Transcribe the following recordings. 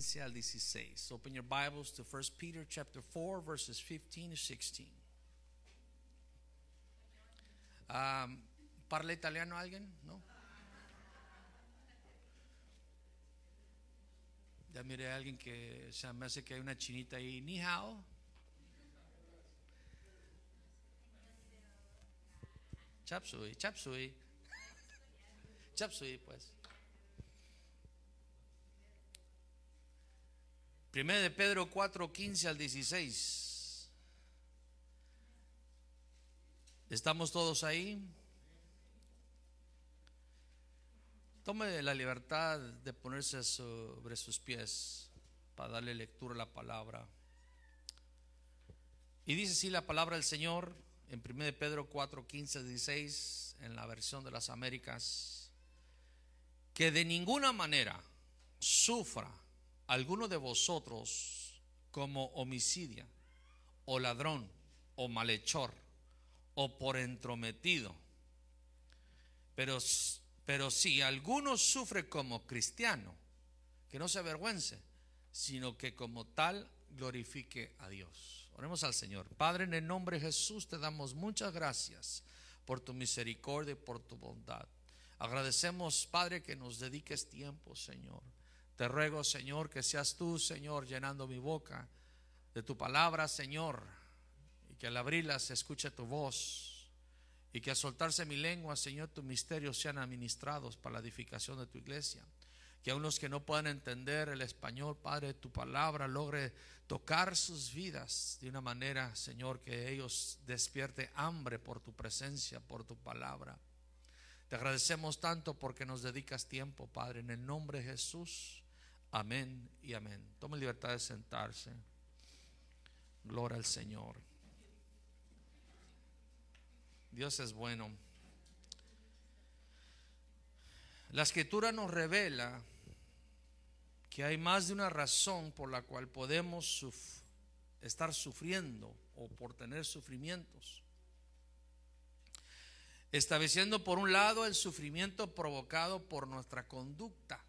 15 al 16. Open your Bibles to 1 Peter chapter 4 verses 15 to 16. Um, ¿Parla italiano alguien? ¿No? Ya miré a alguien que se me hace que hay una chinita ahí. Ni hao. Chapsui, chapsui. Chapsui, pues. Primero de Pedro 4, 15 al 16. ¿Estamos todos ahí? Tome la libertad de ponerse sobre sus pies para darle lectura a la palabra. Y dice así la palabra del Señor en 1 de Pedro 4, 15, 16, en la versión de las Américas, que de ninguna manera sufra alguno de vosotros como homicidia, o ladrón, o malhechor, o por entrometido. Pero, pero si alguno sufre como cristiano, que no se avergüence, sino que como tal glorifique a Dios. Oremos al Señor. Padre, en el nombre de Jesús te damos muchas gracias por tu misericordia y por tu bondad. Agradecemos, Padre, que nos dediques tiempo, Señor te ruego, Señor, que seas tú, Señor, llenando mi boca de tu palabra, Señor, y que al abrirla se escuche tu voz, y que al soltarse mi lengua, Señor, tus misterios sean administrados para la edificación de tu iglesia. Que aun los que no puedan entender el español, Padre, tu palabra logre tocar sus vidas de una manera, Señor, que ellos despierte hambre por tu presencia, por tu palabra. Te agradecemos tanto porque nos dedicas tiempo, Padre, en el nombre de Jesús. Amén y amén. Tome libertad de sentarse. Gloria al Señor. Dios es bueno. La escritura nos revela que hay más de una razón por la cual podemos estar sufriendo o por tener sufrimientos. Estableciendo por un lado el sufrimiento provocado por nuestra conducta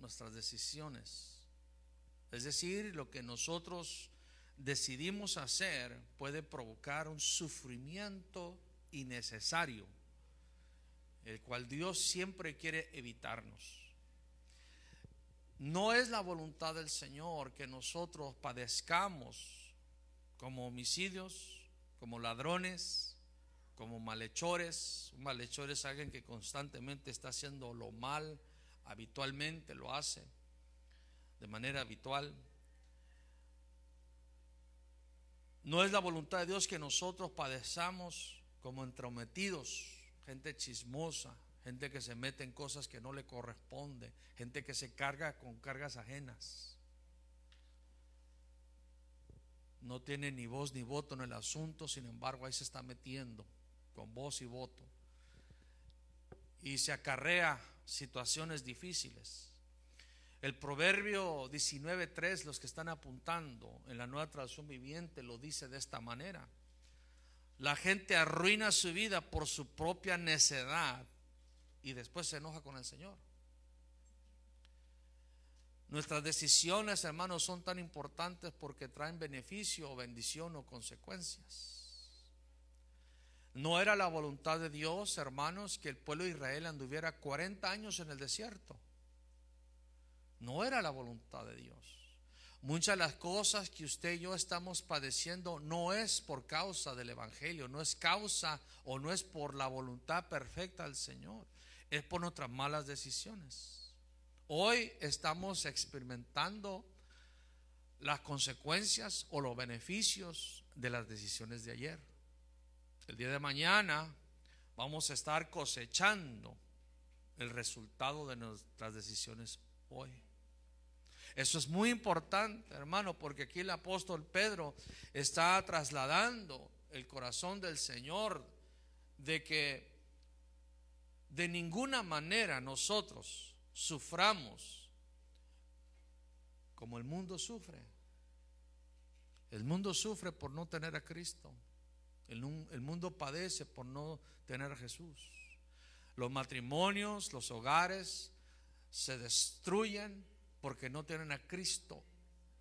nuestras decisiones. Es decir, lo que nosotros decidimos hacer puede provocar un sufrimiento innecesario, el cual Dios siempre quiere evitarnos. No es la voluntad del Señor que nosotros padezcamos como homicidios, como ladrones, como malhechores. Un malhechor es alguien que constantemente está haciendo lo mal habitualmente lo hace, de manera habitual. No es la voluntad de Dios que nosotros padezamos como entrometidos, gente chismosa, gente que se mete en cosas que no le corresponde, gente que se carga con cargas ajenas. No tiene ni voz ni voto en el asunto, sin embargo ahí se está metiendo con voz y voto. Y se acarrea situaciones difíciles. El proverbio 19.3, los que están apuntando en la nueva traducción viviente, lo dice de esta manera. La gente arruina su vida por su propia necedad y después se enoja con el Señor. Nuestras decisiones, hermanos, son tan importantes porque traen beneficio o bendición o consecuencias. No era la voluntad de Dios, hermanos, que el pueblo de Israel anduviera 40 años en el desierto. No era la voluntad de Dios. Muchas de las cosas que usted y yo estamos padeciendo no es por causa del Evangelio, no es causa o no es por la voluntad perfecta del Señor, es por nuestras malas decisiones. Hoy estamos experimentando las consecuencias o los beneficios de las decisiones de ayer. El día de mañana vamos a estar cosechando el resultado de nuestras decisiones hoy. Eso es muy importante, hermano, porque aquí el apóstol Pedro está trasladando el corazón del Señor de que de ninguna manera nosotros suframos como el mundo sufre. El mundo sufre por no tener a Cristo. El, mundo padece por no tener a Jesús. Los matrimonios, los hogares se destruyen porque no tienen a Cristo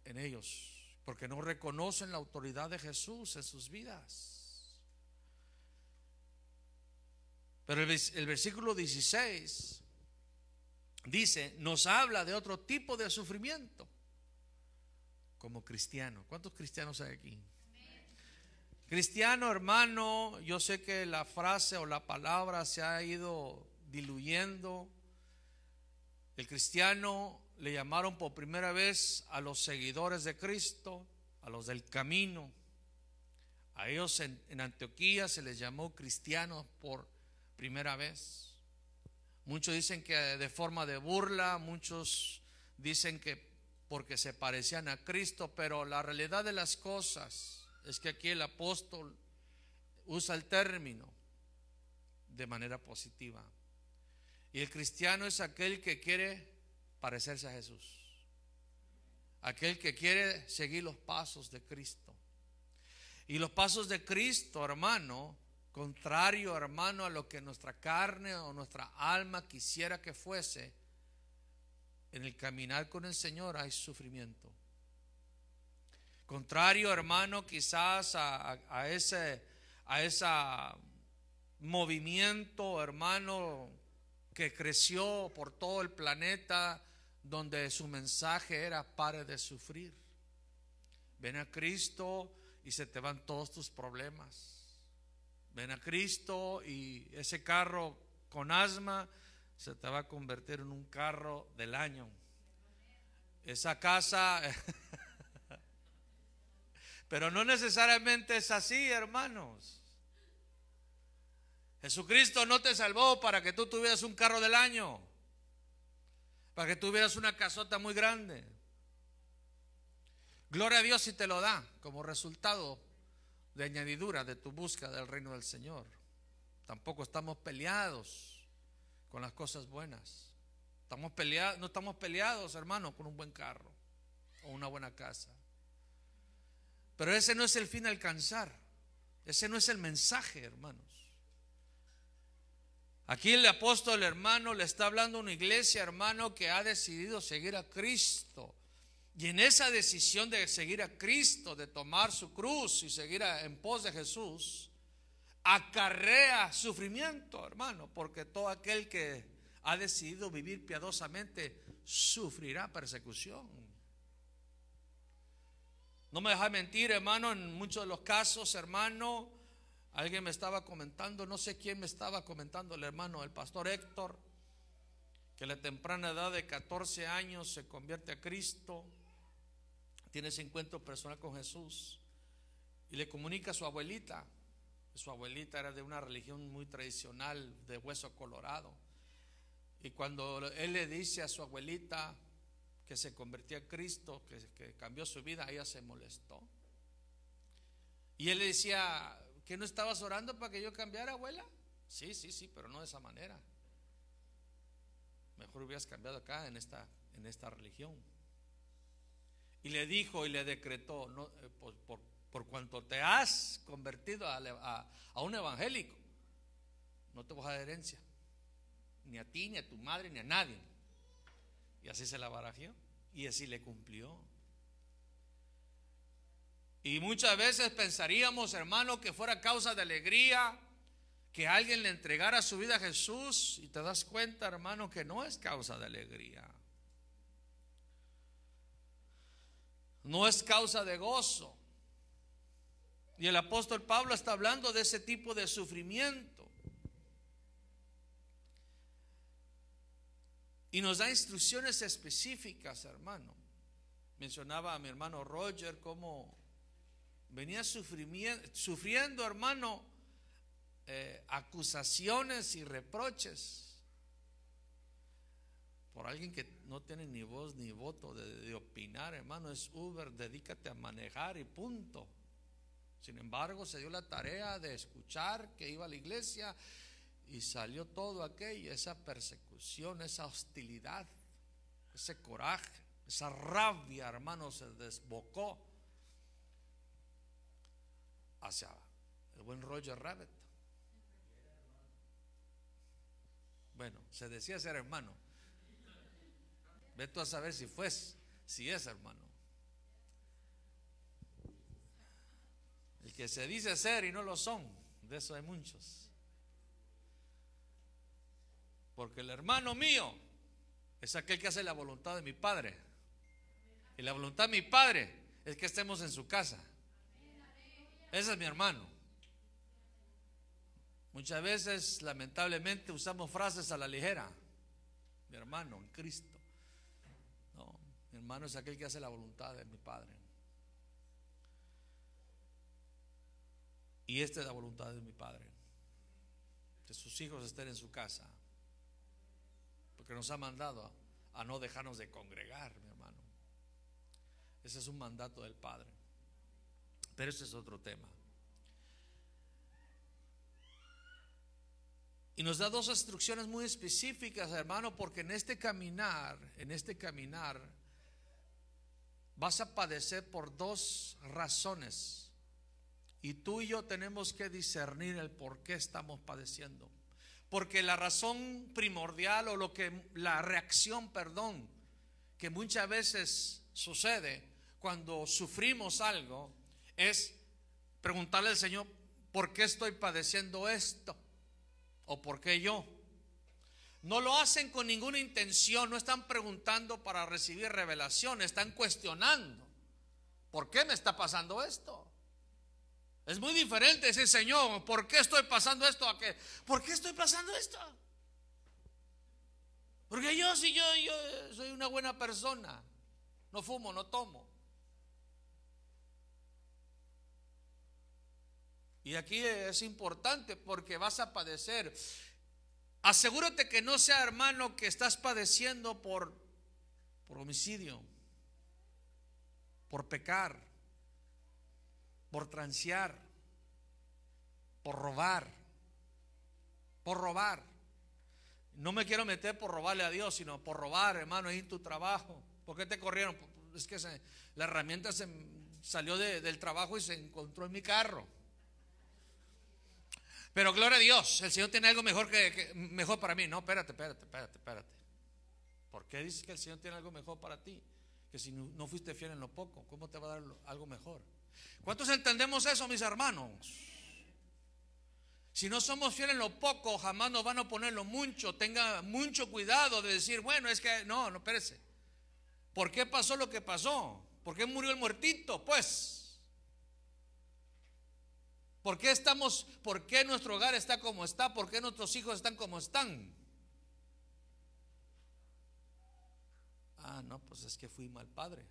en ellos, porque no reconocen la autoridad de Jesús en sus vidas. Pero el, el versículo 16 dice, nos habla de otro tipo de sufrimiento como cristiano. ¿Cuántos cristianos hay aquí? Cristiano, hermano, yo sé que la frase o la palabra se ha ido diluyendo. El cristiano le llamaron por primera vez a los seguidores de Cristo, a los del camino. A ellos en, Antioquía se les llamó cristianos por primera vez. Muchos dicen que de forma de burla, muchos dicen que porque se parecían a Cristo, pero la realidad de las cosas es que aquí el apóstol usa el término de manera positiva. Y el cristiano es aquel que quiere parecerse a Jesús. Aquel que quiere seguir los pasos de Cristo. Y los pasos de Cristo, hermano, contrario, hermano, a lo que nuestra carne o nuestra alma quisiera que fuese, en el caminar con el Señor hay sufrimiento. Contrario, hermano, quizás a, ese a movimiento, hermano, que creció por todo el planeta, donde su mensaje era pare de sufrir. Ven a Cristo y se te van todos tus problemas. Ven a Cristo y ese carro con asma se te va a convertir en un carro del año. Esa casa, pero no necesariamente es así, hermanos. Jesucristo no te salvó para que tú tuvieras un carro del año, para que tuvieras una casota muy grande. Gloria a Dios si te lo da como resultado de añadidura de tu búsqueda del reino del Señor. Tampoco estamos peleados con las cosas buenas. Estamos peleados, no estamos peleados, hermano, con un buen carro o una buena casa. Pero ese no es el fin a alcanzar. Ese no es el mensaje, hermanos. Aquí el apóstol hermano le está hablando a una iglesia, hermano, que ha decidido seguir a Cristo y en esa decisión de seguir a Cristo, de tomar su cruz y seguir en pos de Jesús, acarrea sufrimiento, hermano, porque todo aquel que ha decidido vivir piadosamente sufrirá persecución. No me deja mentir, hermano, en muchos de los casos, hermano, alguien me estaba comentando, no sé quién me estaba comentando, el hermano, el pastor Héctor, que a la temprana edad de 14 años se convierte a Cristo tiene ese encuentro personal con Jesús y le comunica a su abuelita. Su abuelita era de una religión muy tradicional, de hueso colorado. Y cuando él le dice a su abuelita que se convirtió a Cristo, que, cambió su vida, ella se molestó. Y él le decía, ¿que no estabas orando para que yo cambiara, abuela? Sí, sí, sí, pero no de esa manera. Mejor hubieras cambiado acá en esta, en esta religión. Y le dijo y le decretó, no, eh, por, cuanto te has convertido a, un evangélico, no te vas a dar herencia, ni a ti, ni a tu madre, ni a nadie. Y así se la barajeó y así le cumplió. Y muchas veces pensaríamos, hermano, que fuera causa de alegría que alguien le entregara su vida a Jesús y te das cuenta, hermano, que no es causa de alegría. no es causa de gozo. Y el apóstol Pablo está hablando de ese tipo de sufrimiento. Y nos da instrucciones específicas, hermano. Mencionaba a mi hermano Roger cómo venía sufriendo, hermano, eh, acusaciones y reproches por alguien que no tiene ni voz ni voto de, opinar, hermano, es Uber, dedícate a manejar y punto. Sin embargo, se dio la tarea de escuchar que iba a la iglesia y salió todo aquello, esa persecución, esa hostilidad, ese coraje, esa rabia, hermano, se desbocó hacia el buen Roger Rabbit. Bueno, se decía ser hermano. Ve tú a saber si fue, si es, hermano. El que se dice ser y no lo son, de eso hay muchos. Porque el hermano mío es aquel que hace la voluntad de mi Padre. Y la voluntad de mi Padre es que estemos en su casa. Ese es mi hermano. Muchas veces, lamentablemente, usamos frases a la ligera. Mi hermano en Cristo. No, mi hermano es aquel que hace la voluntad de mi Padre. Y esta es la voluntad de mi Padre. Que sus hijos estén en su casa. Porque nos ha mandado a, no dejarnos de congregar, mi hermano. Ese es un mandato del Padre. Pero ese es otro tema. Y nos da dos instrucciones muy específicas, hermano, porque en este caminar, en este caminar, vas a padecer por dos razones. Y tú y yo tenemos que discernir el por qué estamos padeciendo. Porque la razón primordial o lo que la reacción, perdón, que muchas veces sucede cuando sufrimos algo es preguntarle al Señor, ¿por qué estoy padeciendo esto? ¿O por qué yo? No lo hacen con ninguna intención, no están preguntando para recibir revelación, están cuestionando. ¿Por qué me está pasando esto? Es muy diferente ese Señor, ¿por qué estoy pasando esto? ¿A qué? ¿Por qué estoy pasando esto? Porque yo, si yo, yo soy una buena persona, no fumo, no tomo. Y aquí es importante porque vas a padecer. Asegúrate que no sea hermano que estás padeciendo por, por homicidio, por pecar, por transear, por robar, por robar. No me quiero meter por robarle a Dios, sino por robar, hermano, ahí en tu trabajo. ¿Por qué te corrieron? Es que la herramienta se salió del trabajo y se encontró en mi carro. Pero gloria a Dios, el Señor tiene algo mejor, que, mejor para mí. No, espérate, espérate, espérate, espérate. ¿Por qué dices que el Señor tiene algo mejor para ti? Que si no fuiste fiel en lo poco, ¿cómo te va a dar algo mejor? ¿Cuántos entendemos eso, mis hermanos? Si no somos fieles en lo poco, jamás nos van a poner lo mucho. Tenga mucho cuidado de decir, bueno, es que no, no, espérese. ¿Por qué pasó lo que pasó? ¿Por qué murió el muertito? Pues ¿Por qué estamos, por qué nuestro hogar está como está? ¿Por qué nuestros hijos están como están? Ah, no, pues es que fui mal padre.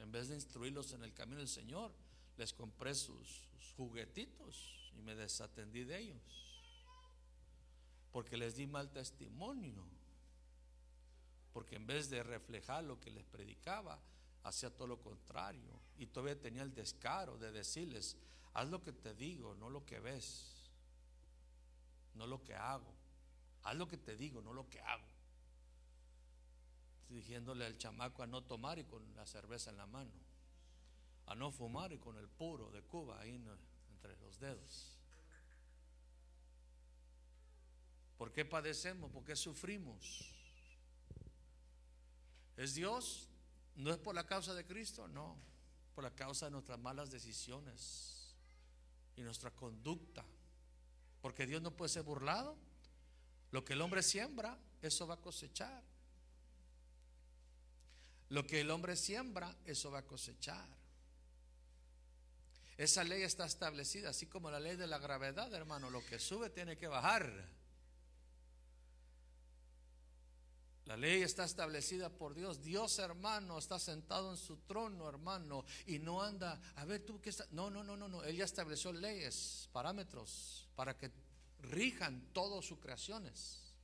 En vez de instruirlos en el camino del Señor, les compré sus, juguetitos y me desatendí de ellos. Porque les di mal testimonio. Porque en vez de reflejar lo que les predicaba, hacía todo lo contrario. Y todavía tenía el descaro de decirles, Haz lo que te digo, no lo que ves, no lo que hago. Haz lo que te digo, no lo que hago. diciéndole al chamaco a no tomar y con la cerveza en la mano, a no fumar y con el puro de Cuba ahí entre los dedos. ¿Por qué padecemos? ¿Por qué sufrimos? ¿Es Dios? ¿No es por la causa de Cristo? No, por la causa de nuestras malas decisiones y nuestra conducta. Porque Dios no puede ser burlado. Lo que el hombre siembra, eso va a cosechar. Lo que el hombre siembra, eso va a cosechar. Esa ley está establecida, así como la ley de la gravedad, hermano. Lo que sube tiene que bajar. La ley está establecida por Dios. Dios, hermano, está sentado en su trono, hermano, y no anda, a ver tú qué está. No, no, no, no, no. Él ya estableció leyes, parámetros para que rijan todas sus creaciones.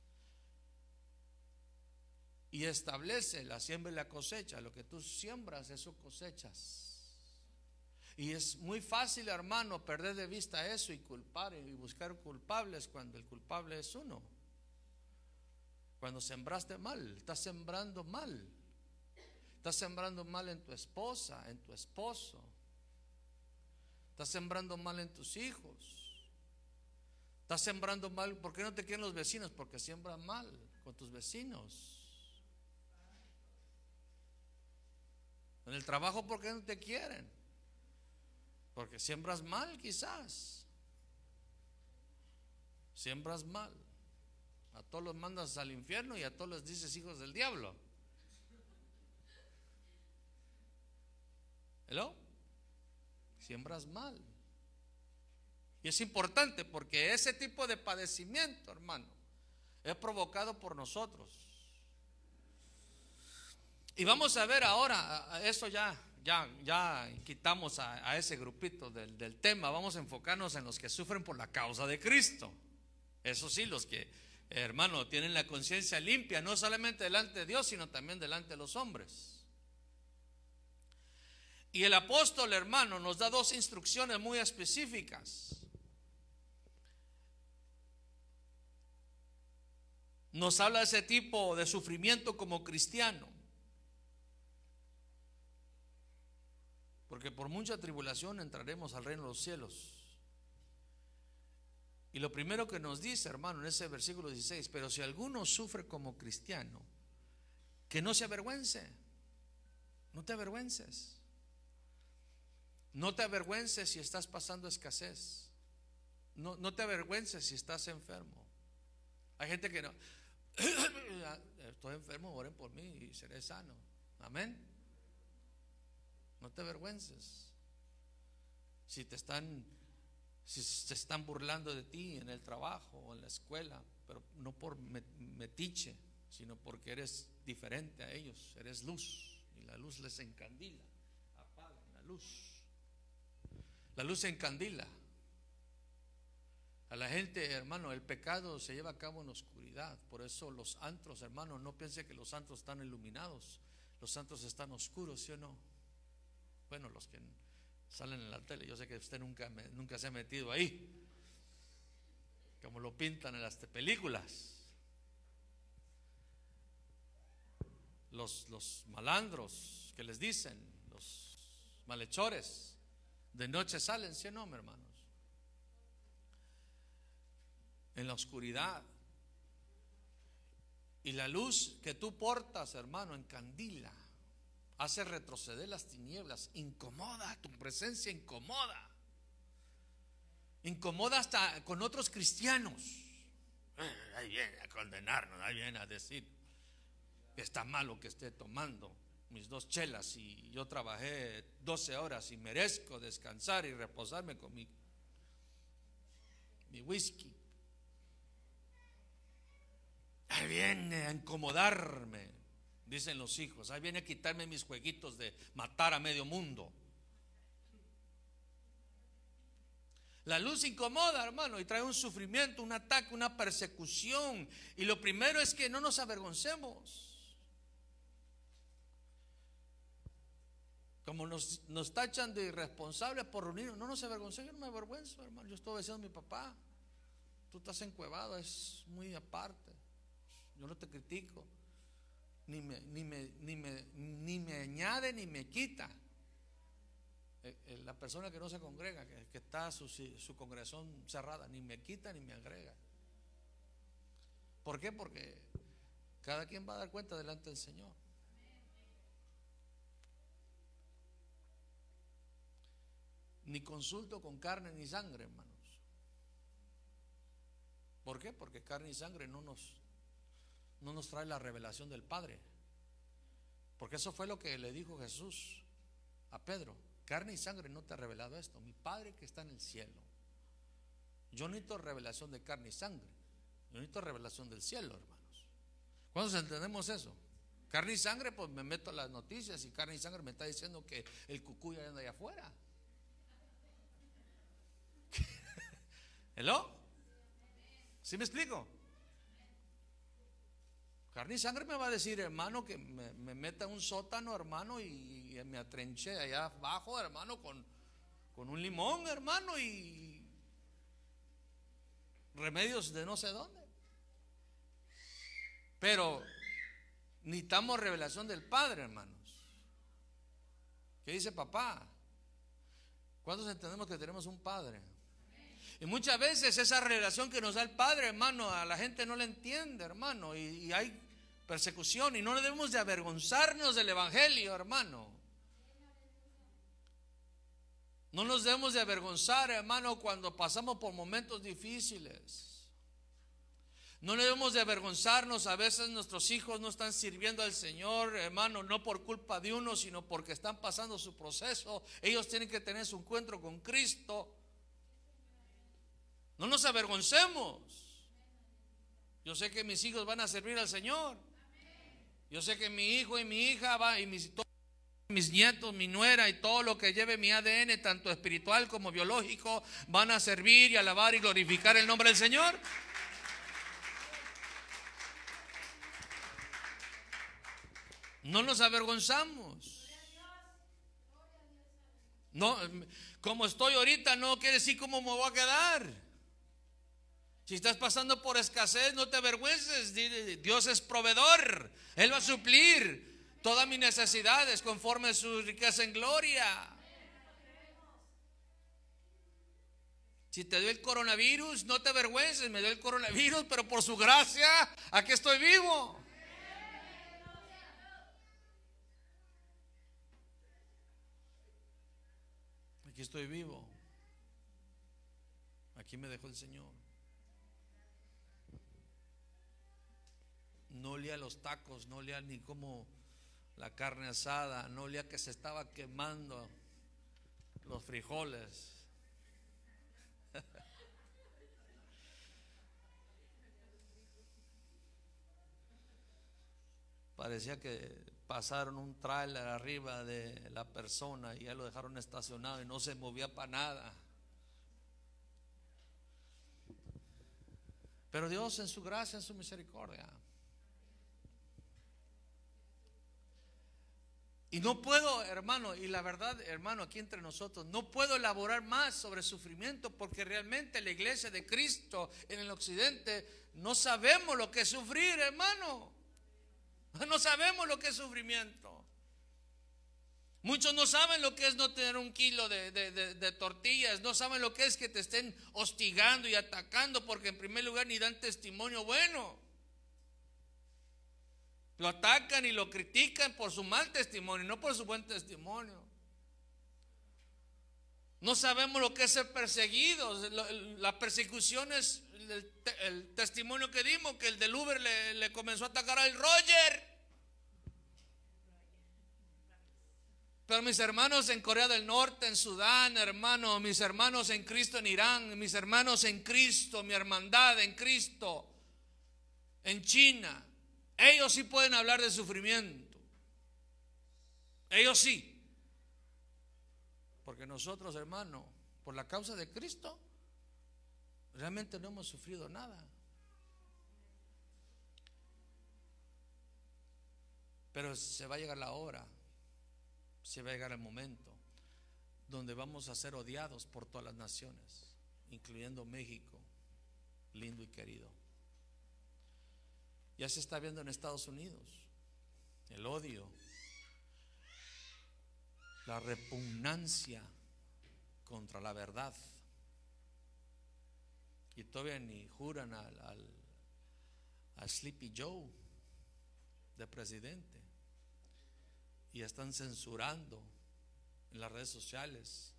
Y establece la siembra y la cosecha. Lo que tú siembras, eso cosechas. Y es muy fácil, hermano, perder de vista eso y culpar y buscar culpables cuando el culpable es uno. Cuando sembraste mal, estás sembrando mal. Estás sembrando mal en tu esposa, en tu esposo. Estás sembrando mal en tus hijos. Estás sembrando mal. ¿Por qué no te quieren los vecinos? Porque siembran mal con tus vecinos. En el trabajo, ¿por qué no te quieren? Porque siembras mal, quizás. Siembras mal. A todos los mandas al infierno y a todos les dices hijos del diablo. ¿Hello? Siembras mal. Y es importante porque ese tipo de padecimiento, hermano, es provocado por nosotros. Y vamos a ver ahora, eso ya, ya, ya quitamos a, ese grupito del, del tema, vamos a enfocarnos en los que sufren por la causa de Cristo. Eso sí, los que, hermano, tienen la conciencia limpia, no solamente delante de Dios, sino también delante de los hombres. Y el apóstol, hermano, nos da dos instrucciones muy específicas. Nos habla de ese tipo de sufrimiento como cristiano. Porque por mucha tribulación entraremos al reino de los cielos. Y lo primero que nos dice, hermano, en ese versículo 16, pero si alguno sufre como cristiano, que no se avergüence, no te avergüences. No te avergüences si estás pasando escasez. No, no te avergüences si estás enfermo. Hay gente que no, estoy enfermo, oren por mí y seré sano. Amén. No te avergüences. Si te están si se están burlando de ti en el trabajo o en la escuela, pero no por metiche, sino porque eres diferente a ellos, eres luz y la luz les encandila, apagan la luz. La luz encandila. A la gente, hermano, el pecado se lleva a cabo en oscuridad. Por eso los antros, hermano, no piense que los antros están iluminados. Los santos están oscuros, ¿sí o no? Bueno, los que salen en la tele. Yo sé que usted nunca, nunca se ha metido ahí, como lo pintan en las películas. Los, los malandros que les dicen, los malhechores, de noche salen, ¿sí o no, hermanos? En la oscuridad. Y la luz que tú portas, hermano, encandila hace retroceder las tinieblas, incomoda, tu presencia incomoda. Incomoda hasta con otros cristianos. Eh, ahí viene a condenarnos, ahí viene a decir que está malo que esté tomando mis dos chelas y yo trabajé 12 horas y merezco descansar y reposarme con mi, mi whisky. Ahí viene a incomodarme dicen los hijos. Ahí viene a quitarme mis jueguitos de matar a medio mundo. La luz incomoda, hermano, y trae un sufrimiento, un ataque, una persecución. Y lo primero es que no nos avergoncemos. Como nos, nos tachan de irresponsables por reunirnos, no nos avergoncemos, yo no me avergüenzo, hermano. Yo estoy diciendo a mi papá, tú estás encuevado, es muy aparte. Yo no te critico ni me, ni me, ni me, ni me añade ni me quita. Eh, eh, la persona que no se congrega, que, está su, su congregación cerrada, ni me quita ni me agrega. ¿Por qué? Porque cada quien va a dar cuenta delante del Señor. Ni consulto con carne ni sangre, hermanos. ¿Por qué? Porque carne y sangre no nos no nos trae la revelación del Padre. Porque eso fue lo que le dijo Jesús a Pedro. Carne y sangre no te ha revelado esto. Mi Padre que está en el cielo. Yo necesito revelación de carne y sangre. Yo necesito revelación del cielo, hermanos. ¿Cuántos entendemos eso? Carne y sangre, pues me meto a las noticias y carne y sangre me está diciendo que el cucuy anda allá afuera. ¿Hello? ¿Sí me explico? Carne y sangre me va a decir, hermano, que me, meta en un sótano, hermano, y, me atrenche allá abajo, hermano, con, con un limón, hermano, y remedios de no sé dónde. Pero necesitamos revelación del Padre, hermanos. ¿Qué dice papá? ¿Cuántos entendemos que tenemos un Padre? Y muchas veces esa revelación que nos da el Padre, hermano, a la gente no le entiende, hermano. y hay persecución y no debemos de avergonzarnos del Evangelio, hermano. No nos debemos de avergonzar, hermano, cuando pasamos por momentos difíciles. No debemos de avergonzarnos. A veces nuestros hijos no están sirviendo al Señor, hermano, no por culpa de uno, sino porque están pasando su proceso. Ellos tienen que tener su encuentro con Cristo. No nos avergoncemos. Yo sé que mis hijos van a servir al Señor. Yo sé que mi hijo y mi hija va y mis, mis nietos, mi nuera y todo lo que lleve mi ADN, tanto espiritual como biológico, van a servir y alabar y glorificar el nombre del Señor. No nos avergonzamos. No, como estoy ahorita no quiere decir cómo me voy a quedar. Si estás pasando por escasez, no te avergüences. Dios es proveedor. Él va a suplir todas mis necesidades conforme a su riqueza en gloria. Si te dio el coronavirus, no te avergüences. Me dio el coronavirus, pero por su gracia, aquí estoy vivo. Aquí estoy vivo. Aquí me dejó el Señor. No olía los tacos, no olía ni como la carne asada, no olía que se estaba quemando los frijoles. Parecía que pasaron un tráiler arriba de la persona y ya lo dejaron estacionado y no se movía para nada. Pero Dios en su gracia, en su misericordia, Y no puedo, hermano, y la verdad, hermano, aquí entre nosotros, no puedo elaborar más sobre sufrimiento porque realmente la iglesia de Cristo en el occidente no sabemos lo que es sufrir, hermano. No sabemos lo que es sufrimiento. Muchos no saben lo que es no tener un kilo de, de, tortillas, no saben lo que es que te estén hostigando y atacando porque en primer lugar ni dan testimonio bueno. Lo atacan y lo critican por su mal testimonio, no por su buen testimonio. No sabemos lo que es ser perseguidos. La persecución es el, testimonio que dimos, que el del Uber le, comenzó a atacar al Roger. Pero mis hermanos en Corea del Norte, en Sudán, hermano, mis hermanos en Cristo en Irán, mis hermanos en Cristo, mi hermandad en Cristo, en China, ellos sí pueden hablar de sufrimiento. Ellos sí. Porque nosotros, hermano, por la causa de Cristo, realmente no hemos sufrido nada. Pero se va a llegar la hora, se va a llegar el momento donde vamos a ser odiados por todas las naciones, incluyendo México, lindo y querido. Ya se está viendo en Estados Unidos. El odio, la repugnancia contra la verdad. Y todavía ni juran al, al, Sleepy Joe de presidente. Y están censurando en las redes sociales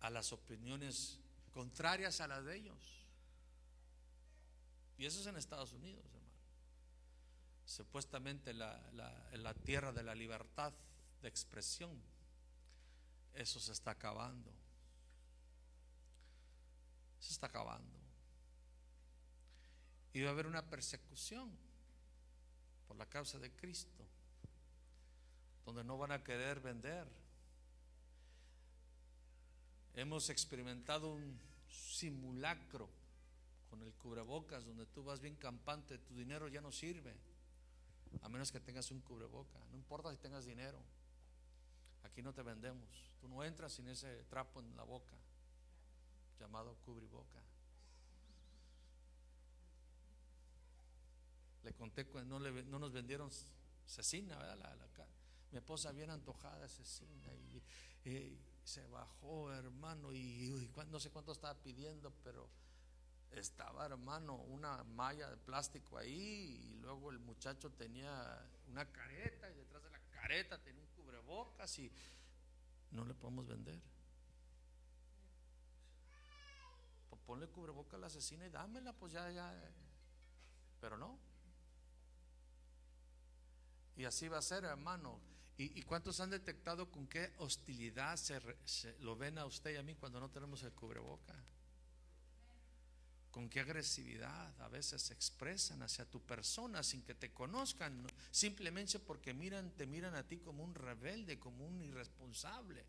a las opiniones contrarias a las de ellos. Y eso es en Estados Unidos, hermano. Supuestamente la, la tierra de la libertad de expresión. Eso se está acabando. Se está acabando. Y va a haber una persecución por la causa de Cristo, donde no van a querer vender. Hemos experimentado un simulacro con el cubrebocas, donde tú vas bien campante, tu dinero ya no sirve, a menos que tengas un cubreboca. No importa si tengas dinero, aquí no te vendemos. Tú no entras sin ese trapo en la boca, llamado cubreboca. Le conté no, no nos vendieron cecina, ¿verdad? mi esposa bien antojada cecina y, se bajó, hermano, y, y no sé cuánto estaba pidiendo, pero estaba, hermano, una malla de plástico ahí y luego el muchacho tenía una careta y detrás de la careta tenía un cubrebocas y no le podemos vender. Pues ponle cubreboca a la asesina y dámela, pues ya, ya. Pero no. Y así va a ser, hermano. ¿Y, cuántos han detectado con qué hostilidad se, lo ven a usted y a mí cuando no tenemos el cubreboca? Con qué agresividad a veces se expresan hacia tu persona sin que te conozcan, simplemente porque miran, te miran a ti como un rebelde, como un irresponsable.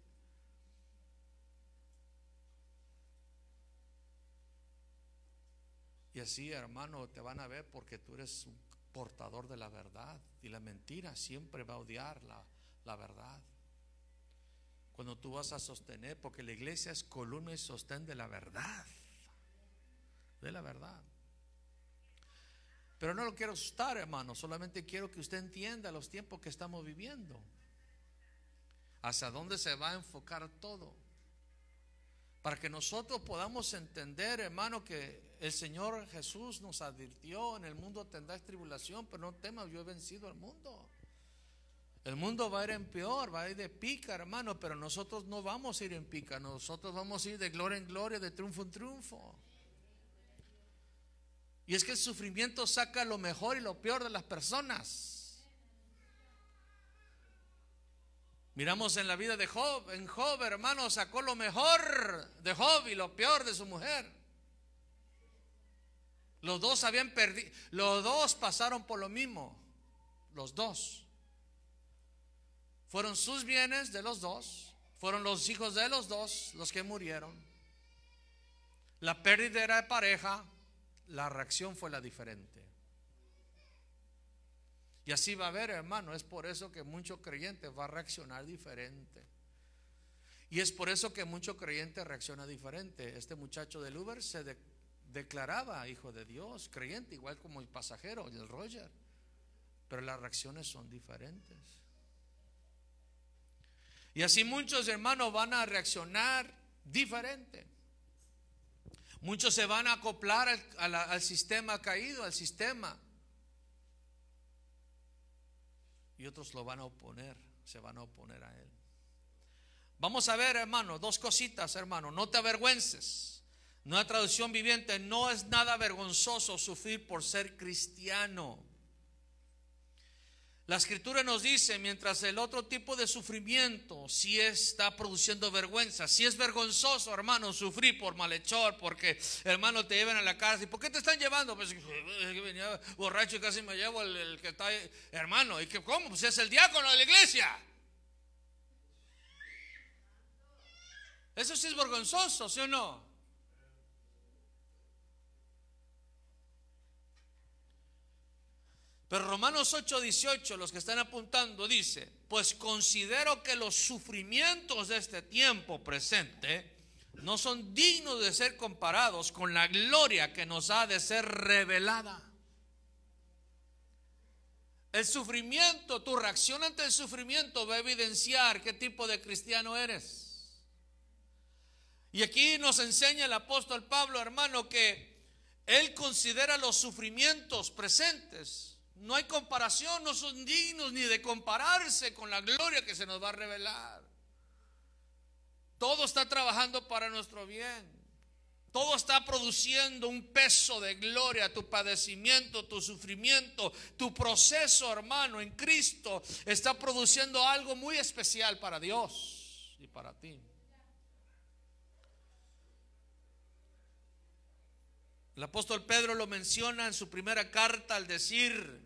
Y así, hermano, te van a ver porque tú eres un portador de la verdad. Y la mentira siempre va a odiar la, la verdad. Cuando tú vas a sostener, porque la iglesia es columna y sostén de la verdad. De la verdad. Pero no lo quiero asustar, hermano. Solamente quiero que usted entienda los tiempos que estamos viviendo. Hacia dónde se va a enfocar todo. Para que nosotros podamos entender, hermano, que el Señor Jesús nos advirtió, en el mundo tendrás tribulación, pero no temas, yo he vencido al mundo. El mundo va a ir en peor, va a ir de pica, hermano, pero nosotros no vamos a ir en pica, nosotros vamos a ir de gloria en gloria, de triunfo en triunfo. Y es que el sufrimiento saca lo mejor y lo peor de las personas. Miramos en la vida de Job, en Job, hermano, sacó lo mejor de Job y lo peor de su mujer. Los dos habían perdido, los dos pasaron por lo mismo, los dos. Fueron sus bienes de los dos, fueron los hijos de los dos los que murieron. La pérdida era de pareja, la reacción fue la diferente. Y así va a haber, hermano. Es por eso que muchos creyentes va a reaccionar diferente. Y es por eso que muchos creyentes reacciona diferente. Este muchacho del Uber se declaraba hijo de Dios, creyente, igual como el pasajero, el Roger. Pero las reacciones son diferentes. Y así muchos hermanos van a reaccionar diferente. Muchos se van a acoplar al sistema caído, al sistema. y otros lo van a oponer, se van a oponer a él. Vamos a ver, hermano, dos cositas, hermano. No te avergüences. Nueva traducción viviente, no es nada vergonzoso sufrir por ser cristiano. La escritura nos dice, mientras el otro tipo de sufrimiento sí está produciendo vergüenza, si es vergonzoso, hermano, sufrir por malhechor, porque hermano te llevan a la. ¿Y por qué te están llevando? Pues venía borracho y casi me llevo el, que está ahí. Hermano, ¿y que cómo? Pues es el diácono de la iglesia. Eso sí es vergonzoso, ¿sí o no? Pero Romanos 8:18, los que están apuntando, dice, pues considero que los sufrimientos de este tiempo presente no son dignos de ser comparados con la gloria que nos ha de ser revelada. El sufrimiento, tu reacción ante el sufrimiento va a evidenciar qué tipo de cristiano eres. Y aquí nos enseña el apóstol Pablo, hermano, que él considera los sufrimientos presentes no hay comparación, no son dignos ni de compararse con la gloria que se nos va a revelar. Todo está trabajando para nuestro bien. Todo está produciendo un peso de gloria, tu padecimiento, tu sufrimiento, tu proceso, hermano, en Cristo está produciendo algo muy especial para Dios y para ti. El apóstol Pedro lo menciona en su primera carta al decir,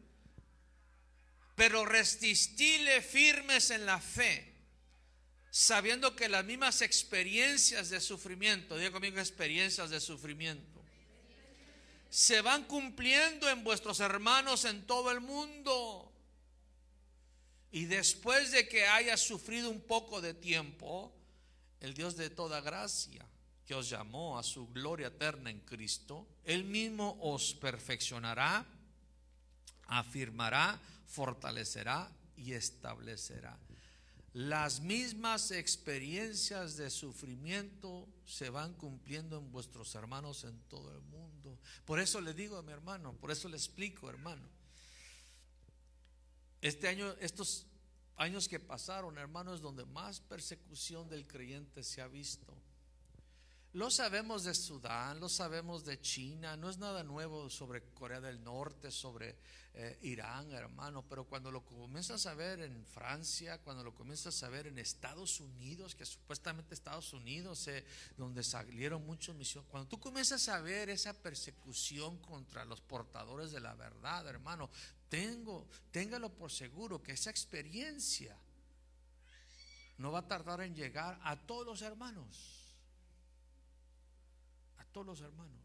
pero resistile firmes en la fe, sabiendo que las mismas experiencias de sufrimiento, digo conmigo experiencias de sufrimiento, se van cumpliendo en vuestros hermanos en todo el mundo. Y después de que haya sufrido un poco de tiempo, el Dios de toda gracia, que os llamó a su gloria eterna en Cristo, Él mismo os perfeccionará, afirmará, fortalecerá y establecerá. Las mismas experiencias de sufrimiento se van cumpliendo en vuestros hermanos en todo el mundo. Por eso le digo a mi hermano, por eso le explico, hermano. Este año, estos años que pasaron, hermanos, donde más persecución del creyente se ha visto. Lo sabemos de Sudán, lo sabemos de China, no es nada nuevo sobre Corea del Norte, sobre eh, Irán, hermano, pero cuando lo comienzas a ver en Francia, cuando lo comienzas a ver en Estados Unidos, que supuestamente Estados Unidos, eh, donde salieron muchos misiones, cuando tú comienzas a ver esa persecución contra los portadores de la verdad, hermano, tengo, téngalo por seguro que esa experiencia no va a tardar en llegar a todos los hermanos los hermanos.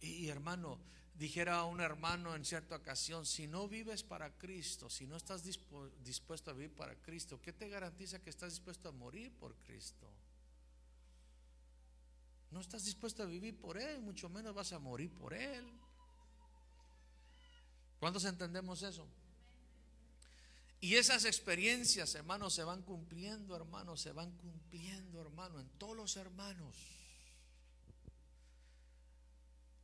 Y, hermano, dijera un hermano en cierta ocasión, si no vives para Cristo, si no estás dispuesto a vivir para Cristo, ¿qué te garantiza que estás dispuesto a morir por Cristo? No estás dispuesto a vivir por Él, mucho menos vas a morir por Él. ¿Cuántos entendemos eso? Y esas experiencias, hermanos, se van cumpliendo, hermanos, se van cumpliendo, hermano, en todos los hermanos.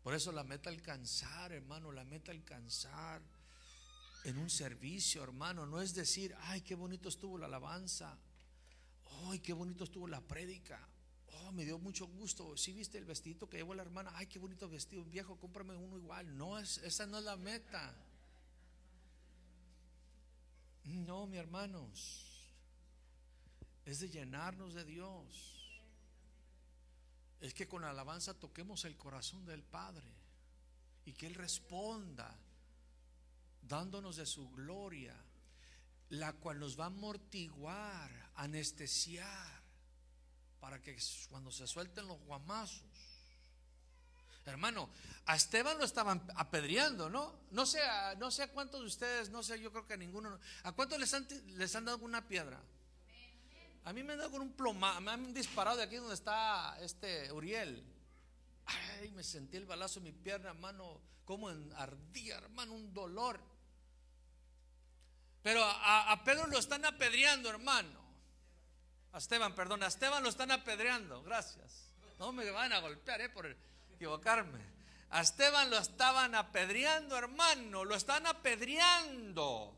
Por eso la meta alcanzar, hermano, la meta alcanzar en un servicio, hermano, no es decir, ay, qué bonito estuvo la alabanza, ay, qué bonito estuvo la prédica, oh, me dio mucho gusto, si viste el vestido que llevó la hermana, ay, qué bonito vestido, viejo, cómprame uno igual. No, es, esa no es la meta. No, mi hermanos, es de llenarnos de Dios. Es que con alabanza toquemos el corazón del Padre y que Él responda dándonos de su gloria, la cual nos va a amortiguar, anestesiar, para que cuando se suelten los guamazos, Hermano, a Esteban lo estaban apedreando, ¿no? No sé, no sé a cuántos de ustedes, no sé, yo creo que a ninguno. ¿A cuántos les han, les han dado una piedra? A mí me han dado con un ploma, me han disparado de aquí donde está este Uriel. Ay, me sentí el balazo en mi pierna, hermano, como ardía, hermano, un dolor. Pero a, a Pedro lo están apedreando, hermano. A Esteban, perdón, a Esteban lo están apedreando, gracias. No me van a golpear, ¿eh? Por el, equivocarme. A Esteban lo estaban apedreando, hermano, lo están apedreando.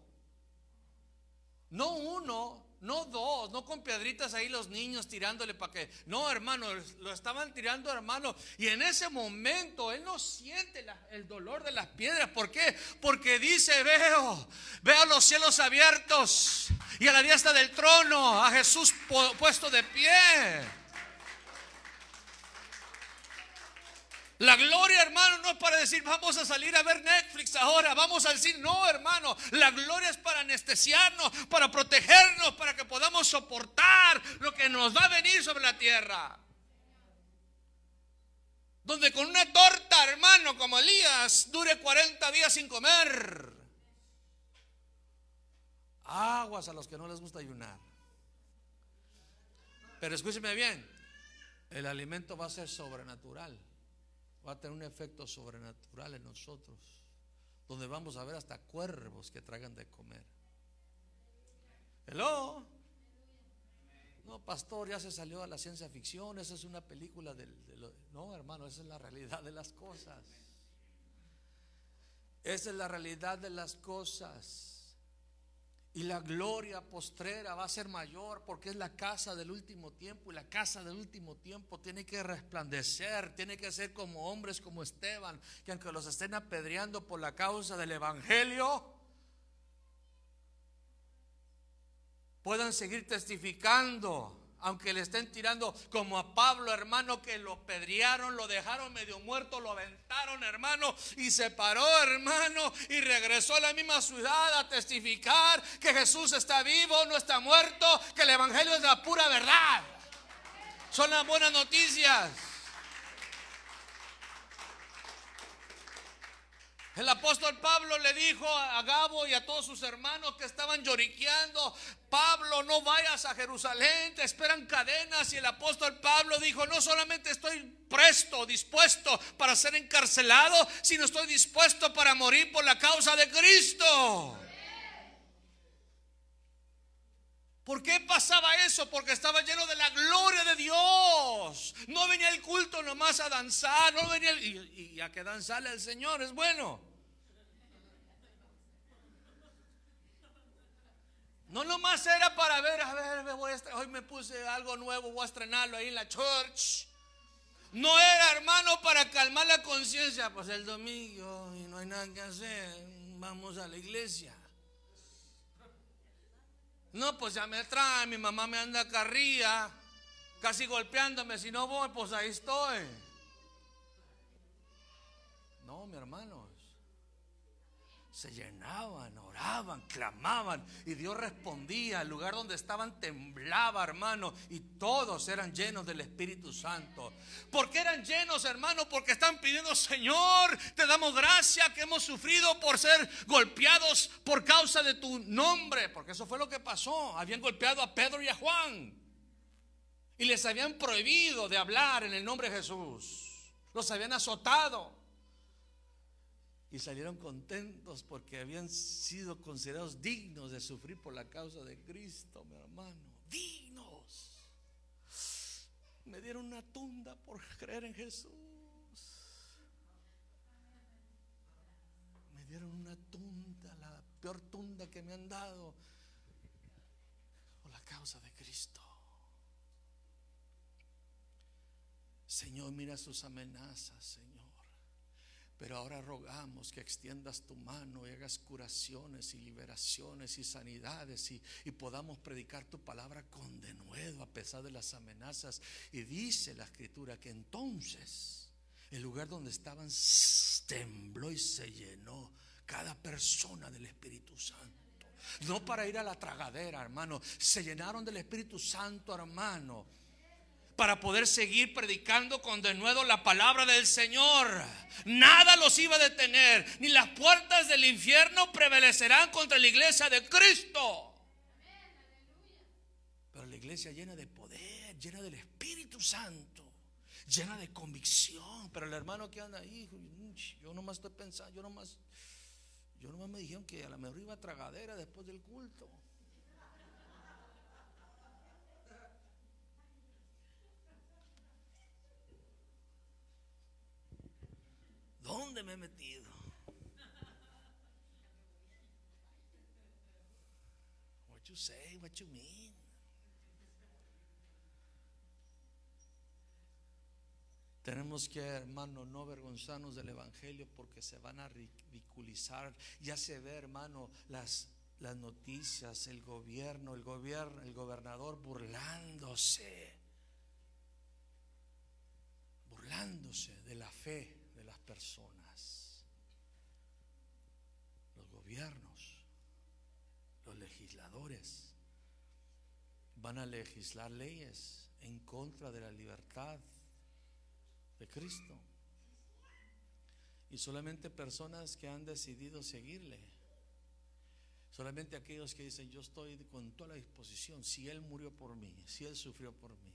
No uno, no dos, no con piedritas ahí los niños tirándole para que. No, hermano, lo estaban tirando, hermano. Y en ese momento él no siente el dolor de las piedras. ¿Por qué? Porque dice: Veo, veo los cielos abiertos y a la diestra del trono a Jesús puesto de pie. La gloria, hermano, no es para decir vamos a salir a ver Netflix ahora, vamos al cine. No, hermano, la gloria es para anestesiarnos, para protegernos, para que podamos soportar lo que nos va a venir sobre la tierra. Donde con una torta, hermano, como Elías, dure 40 días sin comer. Aguas a los que no les gusta ayunar. Pero escúcheme bien, el alimento va a ser sobrenatural va a tener un efecto sobrenatural en nosotros, donde vamos a ver hasta cuervos que traigan de comer. Hello. No, pastor, ya se salió a la ciencia ficción, esa es una película del... no, hermano, esa es la realidad de las cosas. Esa es la realidad de las cosas. Y la gloria postrera va a ser mayor porque es la casa del último tiempo. Y la casa del último tiempo tiene que resplandecer, tiene que ser como hombres como Esteban, que aunque los estén apedreando por la causa del Evangelio, puedan seguir testificando aunque le estén tirando como a Pablo, hermano, que lo pedrearon, lo dejaron medio muerto, lo aventaron, hermano, y se paró, hermano, y regresó a la misma ciudad a testificar que Jesús está vivo, no está muerto, que el Evangelio es la pura verdad. Son las buenas noticias. El apóstol Pablo le dijo a Gabo y a todos sus hermanos que estaban lloriqueando, Pablo, no vayas a Jerusalén, te esperan cadenas. Y el apóstol Pablo dijo, no solamente estoy presto, dispuesto para ser encarcelado, sino estoy dispuesto para morir por la causa de Cristo. ¿Por qué pasaba eso? Porque estaba lleno de la gloria de Dios. No venía el culto nomás a danzar, no venía y, a que danzarle al Señor es bueno. No nomás era para ver, a ver, hoy me puse algo nuevo, voy a estrenarlo ahí en la church. No era, hermano, para calmar la conciencia. Pues el domingo y no hay nada que hacer, vamos a la iglesia. No, pues ya me trae, mi mamá me anda carrilla, casi golpeándome. Si no voy, pues ahí estoy. No, mi hermanos. Se llenaban, oraban, clamaban y Dios respondía. El lugar donde estaban temblaba, hermano, y todos eran llenos del Espíritu Santo. ¿Por qué eran llenos, hermano? Porque están pidiendo, Señor, te damos gracia que hemos sufrido por ser golpeados por causa de tu nombre. Porque eso fue lo que pasó. Habían golpeado a Pedro y a Juan y les habían prohibido de hablar en el nombre de Jesús. Los habían azotado y salieron contentos porque habían sido considerados dignos de sufrir por la causa de Cristo, mi hermano. Dignos. Me dieron una tunda por creer en Jesús. Me dieron una tunda, la peor tunda que me han dado por la causa de Cristo. Señor, mira sus amenazas, Señor. Pero ahora rogamos que extiendas tu mano y hagas curaciones y liberaciones y sanidades y, podamos predicar tu palabra con denuedo a pesar de las amenazas. Y dice la escritura que entonces el lugar donde estaban tembló y se llenó cada persona del Espíritu Santo. No para ir a la tragadera, hermano. Se llenaron del Espíritu Santo, hermano para poder seguir predicando con denuedo la palabra del Señor. Nada los iba a detener, ni las puertas del infierno prevalecerán contra la iglesia de Cristo. Pero la iglesia llena de poder, llena del Espíritu Santo, llena de convicción. Pero el hermano que anda ahí, yo nomás estoy pensando, yo nomás, yo nomás me dijeron que a la mejor iba a tragadera después del culto. ¿Dónde me he metido? What you say, what you mean? Tenemos que, hermano, no avergonzarnos del Evangelio porque se van a ridiculizar. Ya se ve, hermano, las, las noticias, el gobierno, el gobierno, el gobernador burlándose, burlándose de la fe personas, los gobiernos, los legisladores, van a legislar leyes en contra de la libertad de Cristo. Y solamente personas que han decidido seguirle. Solamente aquellos que dicen, yo estoy con toda la disposición, si Él murió por mí, si Él sufrió por mí,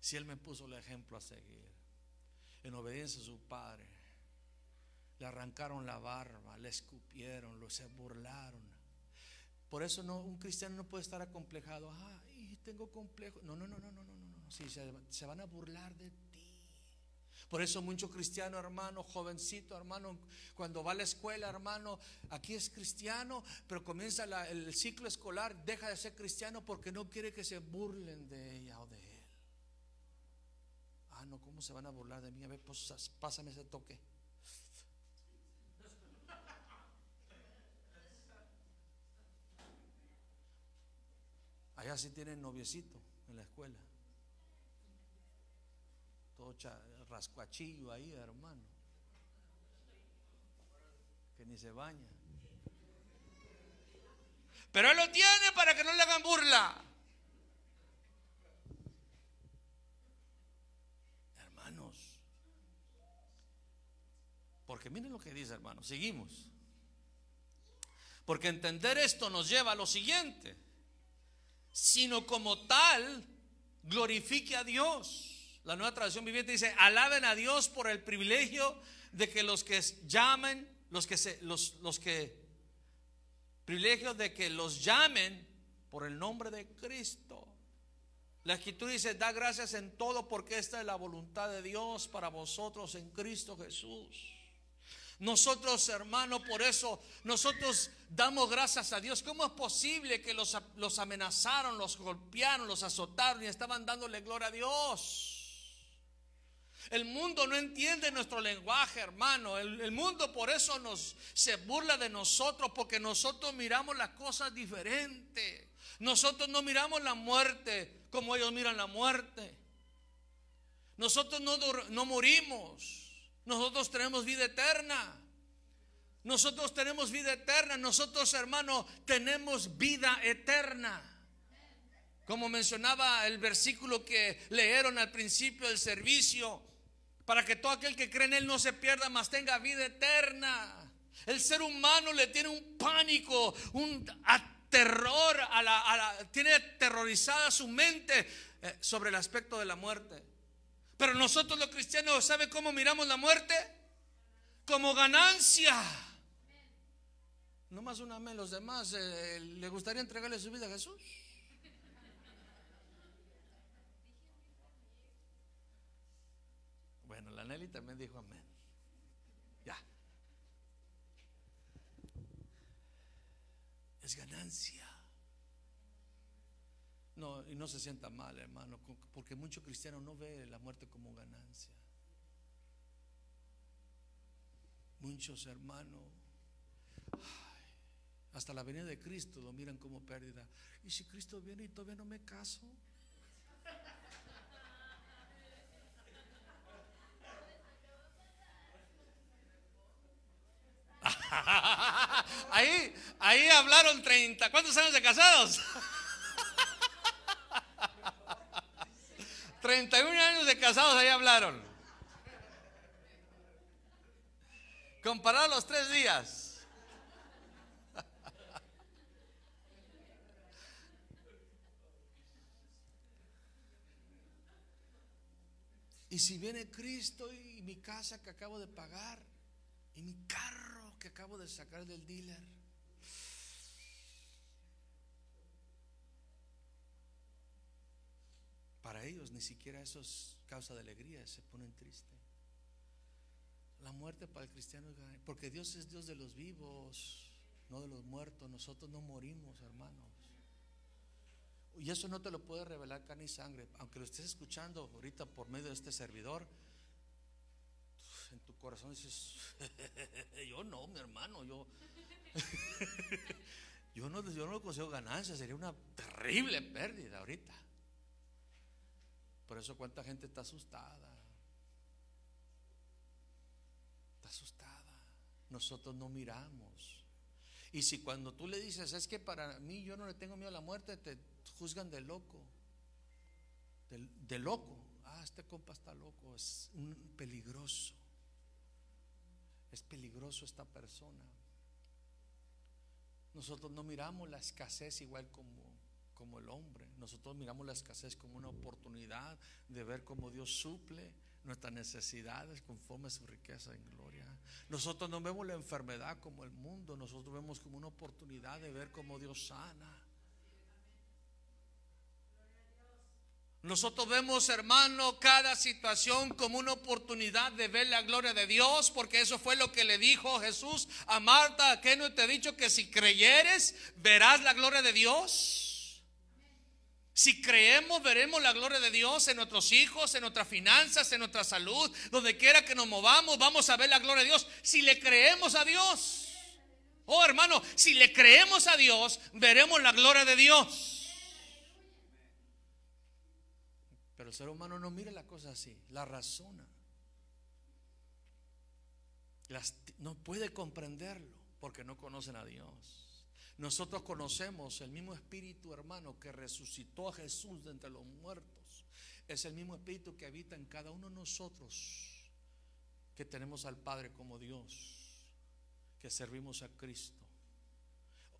si Él me puso el ejemplo a seguir, en obediencia a su Padre, le arrancaron la barba, le escupieron, lo se burlaron. Por eso no, un cristiano no puede estar acomplejado. Ay, tengo complejo. No, no, no, no, no, no, no. Sí, se, se van a burlar de ti. Por eso mucho cristiano, hermano, jovencito, hermano, cuando va a la escuela, hermano, aquí es cristiano, pero comienza el ciclo escolar, deja de ser cristiano porque no quiere que se burlen de ella o de él. Ah, no, ¿cómo se van a burlar de mí? A ver, pues pásame ese toque. Allá sí tienen noviecito en la escuela. Todo rascuachillo ahí, hermano. Que ni se baña. Pero él lo tiene para que no le hagan burla. Hermanos. Porque miren lo que dice, hermano. Seguimos. Porque entender esto nos lleva a lo siguiente sino como tal glorifique a Dios. La nueva traducción viviente dice, alaben a Dios por el privilegio de que los que llamen, los que se, los, los que, privilegio de que los llamen por el nombre de Cristo. La escritura dice, da gracias en todo porque esta es la voluntad de Dios para vosotros en Cristo Jesús. Nosotros, hermano, por eso nosotros damos gracias a Dios. ¿Cómo es posible que los, amenazaron, los golpearon, los azotaron y estaban dándole gloria a Dios? El mundo no entiende nuestro lenguaje, hermano. El, mundo por eso nos se burla de nosotros porque nosotros miramos las cosas diferentes. Nosotros no miramos la muerte como ellos miran la muerte. Nosotros no, no morimos. Nosotros tenemos vida eterna. Nosotros tenemos vida eterna. Nosotros, hermano, tenemos vida eterna. Como mencionaba el versículo que leyeron al principio del servicio, para que todo aquel que cree en Él no se pierda, mas tenga vida eterna. El ser humano le tiene un pánico, un terror, a la, tiene aterrorizada su mente eh, sobre el aspecto de la muerte. Pero nosotros los cristianos, ¿sabe cómo miramos la muerte? Como ganancia. No más una amén, los demás, eh, ¿le gustaría entregarle su vida a Jesús? Bueno, la Nelly también dijo amén. Ya. Es ganancia. No, y no se sienta mal, hermano, porque muchos cristianos no ven la muerte como ganancia. Muchos hermanos, hasta la venida de Cristo lo miran como pérdida. ¿Y si Cristo viene y todavía no me caso? Ahí, ahí hablaron 30. ¿Cuántos años de casados? 31 años de casados ahí hablaron. Comparado los tres días. Y si viene Cristo y mi casa que acabo de pagar y mi carro que acabo de sacar del dealer Para ellos ni siquiera eso es causa de alegría, se ponen tristes. La muerte para el cristiano es porque Dios es Dios de los vivos, no de los muertos. Nosotros no morimos, hermanos. Y eso no te lo puede revelar carne y sangre. Aunque lo estés escuchando ahorita por medio de este servidor, en tu corazón dices, yo no, mi hermano, yo, yo, no, yo no consigo ganancia, sería una terrible pérdida ahorita. Por eso cuánta gente está asustada. Está asustada. Nosotros no miramos. Y si cuando tú le dices, es que para mí yo no le tengo miedo a la muerte, te juzgan de loco. De, loco. Ah, este compa está loco. Es un peligroso. Es peligroso esta persona. Nosotros no miramos la escasez igual como como el hombre. Nosotros miramos la escasez como una oportunidad de ver cómo Dios suple nuestras necesidades conforme a su riqueza en gloria. Nosotros no vemos la enfermedad como el mundo, nosotros vemos como una oportunidad de ver cómo Dios sana. Nosotros vemos, hermano, cada situación como una oportunidad de ver la gloria de Dios, porque eso fue lo que le dijo Jesús a Marta, que no te he dicho que si creyeres, verás la gloria de Dios. Si creemos, veremos la gloria de Dios en nuestros hijos, en nuestras finanzas, en nuestra salud, donde quiera que nos movamos, vamos a ver la gloria de Dios. Si le creemos a Dios, oh hermano, si le creemos a Dios, veremos la gloria de Dios. Pero el ser humano no mira la cosa así, la razona. no puede comprenderlo porque no conocen a Dios. Nosotros conocemos el mismo espíritu, hermano, que resucitó a Jesús de entre los muertos. Es el mismo espíritu que habita en cada uno de nosotros, que tenemos al Padre como Dios, que servimos a Cristo.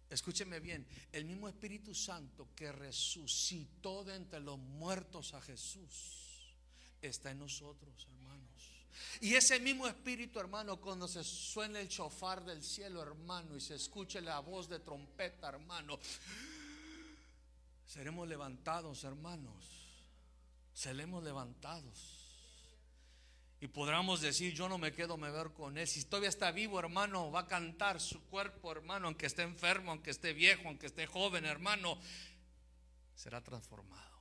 Escúcheme bien, el mismo Espíritu Santo que resucitó de entre los muertos a Jesús está en nosotros. Y ese mismo espíritu, hermano, cuando se suene el chofar del cielo, hermano, y se escuche la voz de trompeta, hermano, seremos levantados, hermanos. Seremos levantados. Y podríamos decir, yo no me quedo me ver con él. Si todavía está vivo, hermano, va a cantar su cuerpo, hermano, aunque esté enfermo, aunque esté viejo, aunque esté joven, hermano, será transformado.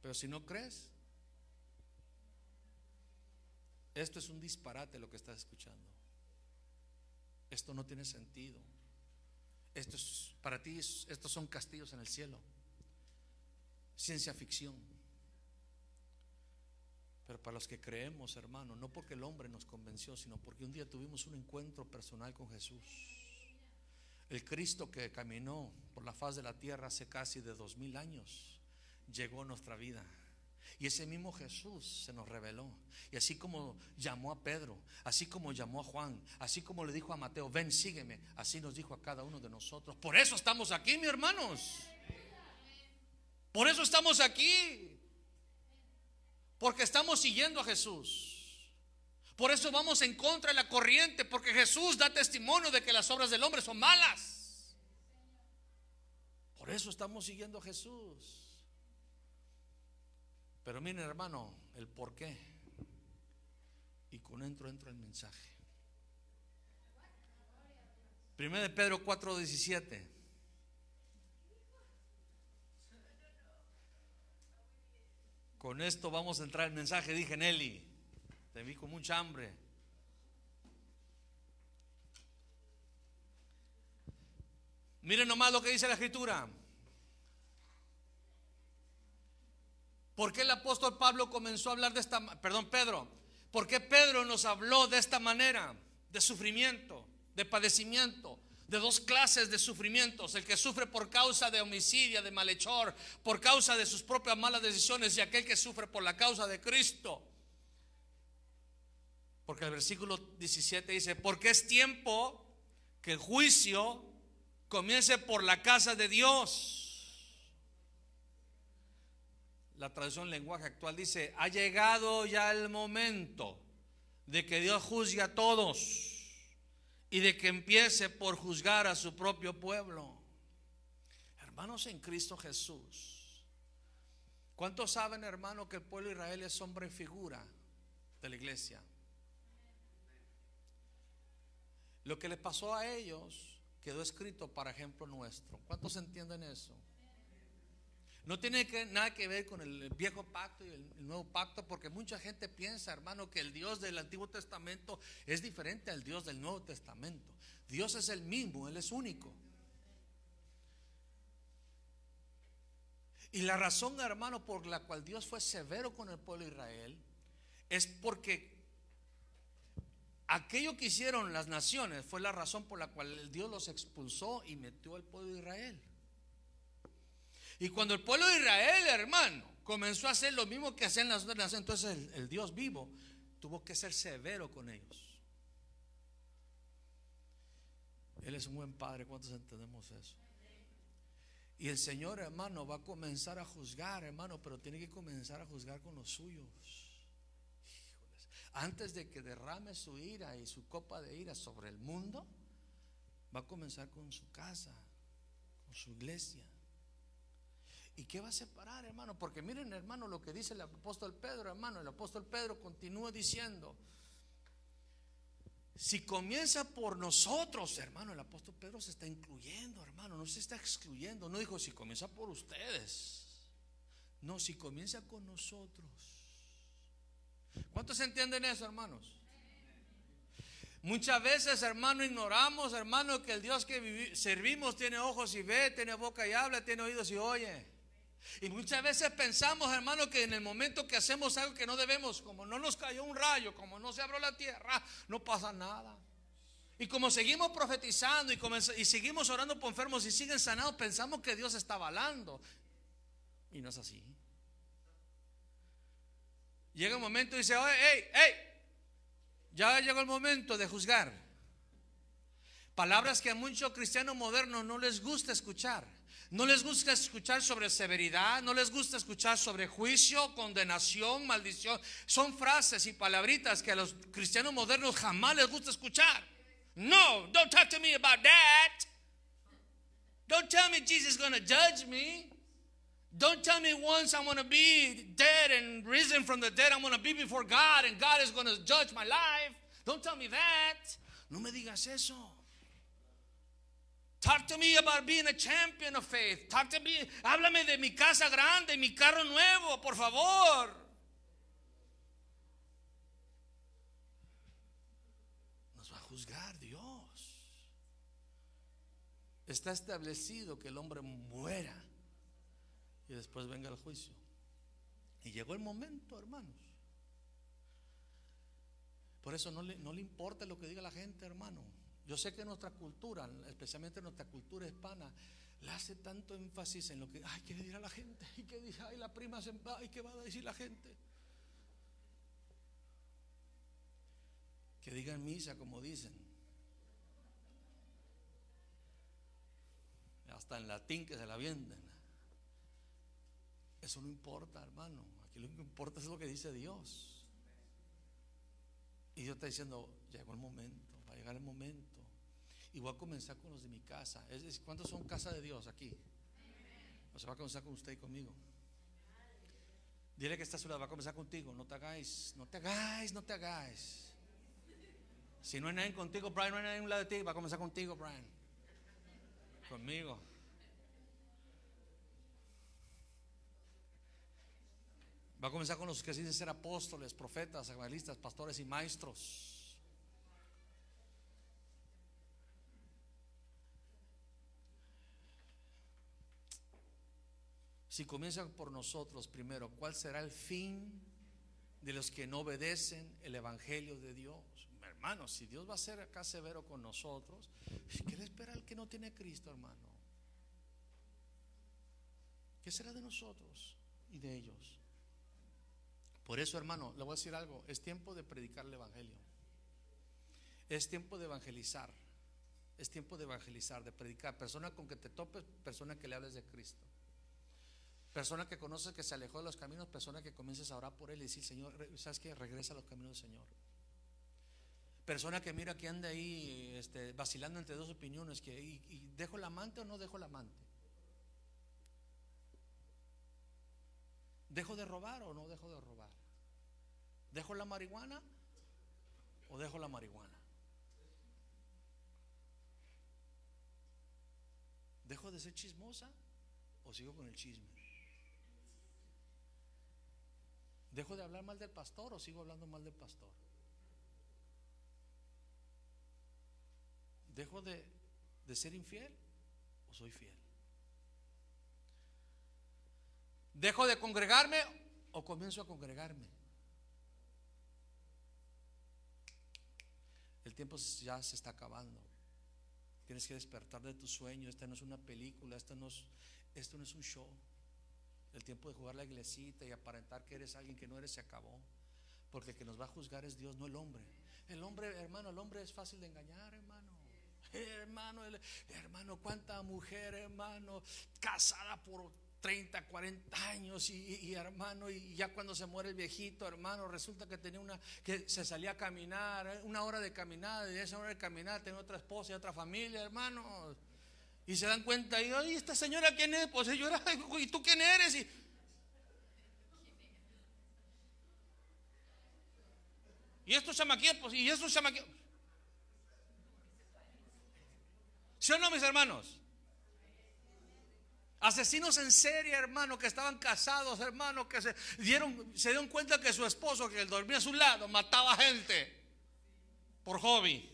Pero si no crees, esto es un disparate lo que estás escuchando. Esto no tiene sentido. Esto es, para ti, estos son castillos en el cielo. Ciencia ficción. Pero para los que creemos, hermano, no porque el hombre nos convenció, sino porque un día tuvimos un encuentro personal con Jesús. El Cristo que caminó por la faz de la tierra hace casi de dos mil años llegó a nuestra vida. Y ese mismo Jesús se nos reveló. Y así como llamó a Pedro, así como llamó a Juan, así como le dijo a Mateo, ven, sígueme, así nos dijo a cada uno de nosotros. Por eso estamos aquí, mis hermanos. Por eso estamos aquí. Porque estamos siguiendo a Jesús. Por eso vamos en contra de la corriente, porque Jesús da testimonio de que las obras del hombre son malas. Por eso estamos siguiendo a Jesús. Pero miren hermano, el por qué. Y con entro entro el mensaje. Primero de Pedro 4:17. Con esto vamos a entrar el mensaje, dije Nelly. Te vi con mucha hambre. Miren nomás lo que dice la escritura. ¿Por qué el apóstol Pablo comenzó a hablar de esta, perdón, Pedro? ¿Por qué Pedro nos habló de esta manera? De sufrimiento, de padecimiento, de dos clases de sufrimientos, el que sufre por causa de homicidio, de malhechor, por causa de sus propias malas decisiones y aquel que sufre por la causa de Cristo. Porque el versículo 17 dice, porque es tiempo que el juicio comience por la casa de Dios. La traducción lenguaje actual dice, ha llegado ya el momento de que Dios juzgue a todos y de que empiece por juzgar a su propio pueblo. Hermanos en Cristo Jesús. ¿Cuántos saben, hermano, que el pueblo de Israel es hombre y figura de la iglesia? Lo que les pasó a ellos quedó escrito para ejemplo nuestro. ¿Cuántos entienden eso? No tiene nada que ver con el viejo pacto y el, nuevo pacto, porque mucha gente piensa, hermano, que el Dios del Antiguo Testamento es diferente al Dios del Nuevo Testamento. Dios es el mismo, Él es único. Y la razón, hermano, por la cual Dios fue severo con el pueblo de Israel es porque aquello que hicieron las naciones fue la razón por la cual Dios los expulsó y metió al pueblo de Israel. Y cuando el pueblo de Israel, hermano, comenzó a hacer lo mismo que hacían las otras naciones, entonces el, Dios vivo tuvo que ser severo con ellos. Él es un buen padre, ¿cuántos entendemos eso? Y el Señor, hermano, va a comenzar a juzgar, hermano, pero tiene que comenzar a juzgar con los suyos. Antes de que derrame su ira y su copa de ira sobre el mundo, va a comenzar con su casa, con su iglesia. ¿Y qué va a separar, hermano? Porque miren, hermano, lo que dice el apóstol Pedro, hermano. El apóstol Pedro continúa diciendo, si comienza por nosotros, hermano, el apóstol Pedro se está incluyendo, hermano, no se está excluyendo. No dijo, si comienza por ustedes. No, si comienza con nosotros. ¿Cuántos entienden eso, hermanos? Muchas veces, hermano, ignoramos, hermano, que el Dios que servimos tiene ojos y ve, tiene boca y habla, tiene oídos y oye. Y muchas veces pensamos, hermano, que en el momento que hacemos algo que no debemos, como no nos cayó un rayo, como no se abrió la tierra, no pasa nada. Y como seguimos profetizando y, seguimos orando por enfermos y siguen sanados, pensamos que Dios está avalando. Y no es así. Llega un momento y dice, oye, hey, hey, ya llegó el momento de juzgar. Palabras que a muchos cristianos modernos no les gusta escuchar. No les gusta escuchar sobre severidad, no les gusta escuchar sobre juicio, condenación, maldición. Son frases y palabritas que a los cristianos modernos jamás les gusta escuchar. No, don't talk to me about that. Don't tell me Jesus is going to judge me. Don't tell me once I'm going to be dead and risen from the dead, I'm going to be before God and God is going to judge my life. Don't tell me that. No me digas eso. Talk to me about being a champion of faith. Talk to me, háblame de mi casa grande, mi carro nuevo, por favor. Nos va a juzgar Dios. Está establecido que el hombre muera y después venga el juicio. Y llegó el momento, hermanos. Por eso no le, no le importa lo que diga la gente, hermano. Yo sé que nuestra cultura, especialmente nuestra cultura hispana, le hace tanto énfasis en lo que, ay, ¿qué dirá la gente? ¿Y qué dice? Ay, la prima se ay, ¿qué va a decir la gente? Que digan misa como dicen. Hasta en latín que se la venden. Eso no importa, hermano. Aquí lo que importa es lo que dice Dios. Y Dios está diciendo, llegó el momento va a llegar el momento. Y voy a comenzar con los de mi casa. ¿Cuántos son casa de Dios aquí? O sea, va a comenzar con usted y conmigo. Dile que está a su lado, va a comenzar contigo. No te hagáis, no te hagáis, no te hagáis. Si no hay nadie contigo, Brian, no hay nadie a un lado de ti, va a comenzar contigo, Brian. Conmigo. Va a comenzar con los que dicen ser apóstoles, profetas, evangelistas, pastores y maestros. Si comienzan por nosotros primero, ¿cuál será el fin de los que no obedecen el Evangelio de Dios? Hermano, si Dios va a ser acá severo con nosotros, ¿qué le espera al que no tiene Cristo, hermano? ¿Qué será de nosotros y de ellos? Por eso, hermano, le voy a decir algo, es tiempo de predicar el Evangelio. Es tiempo de evangelizar. Es tiempo de evangelizar, de predicar. Persona con que te topes, persona que le hables de Cristo. Persona que conoce que se alejó de los caminos, persona que comiences a orar por él y decir, Señor, ¿sabes qué? Regresa a los caminos del Señor. Persona que mira que anda ahí este, vacilando entre dos opiniones, que y, dejo el amante o no dejo el amante. ¿Dejo de robar o no dejo de robar? ¿Dejo la marihuana o dejo la marihuana? ¿Dejo de ser chismosa o sigo con el chisme? ¿Dejo de hablar mal del pastor o sigo hablando mal del pastor? ¿Dejo de, ser infiel o soy fiel? ¿Dejo de congregarme o comienzo a congregarme? El tiempo ya se está acabando. Tienes que despertar de tu sueño. Esta no es una película, esto no es, esto no es un show. El tiempo de jugar la iglesita y aparentar que eres alguien que no eres se acabó. Porque el que nos va a juzgar es Dios, no el hombre. El hombre, hermano, el hombre es fácil de engañar, hermano. Hermano, hermano, cuánta mujer, hermano, casada por 30, 40 años y, hermano, y ya cuando se muere el viejito, hermano, resulta que tenía una, que se salía a caminar, eh, una hora de caminar, y esa hora de caminar tenía otra esposa y otra familia, hermano. Y se dan cuenta, y oye, esta señora quién es, pues yo era, ¿y tú quién eres? Y, y estos chamaquillos, pues, y estos chamaquillos. ¿Sí o no, mis hermanos? Asesinos en serie, hermano, que estaban casados, hermano, que se dieron, se dieron cuenta que su esposo, que él dormía a su lado, mataba gente por hobby.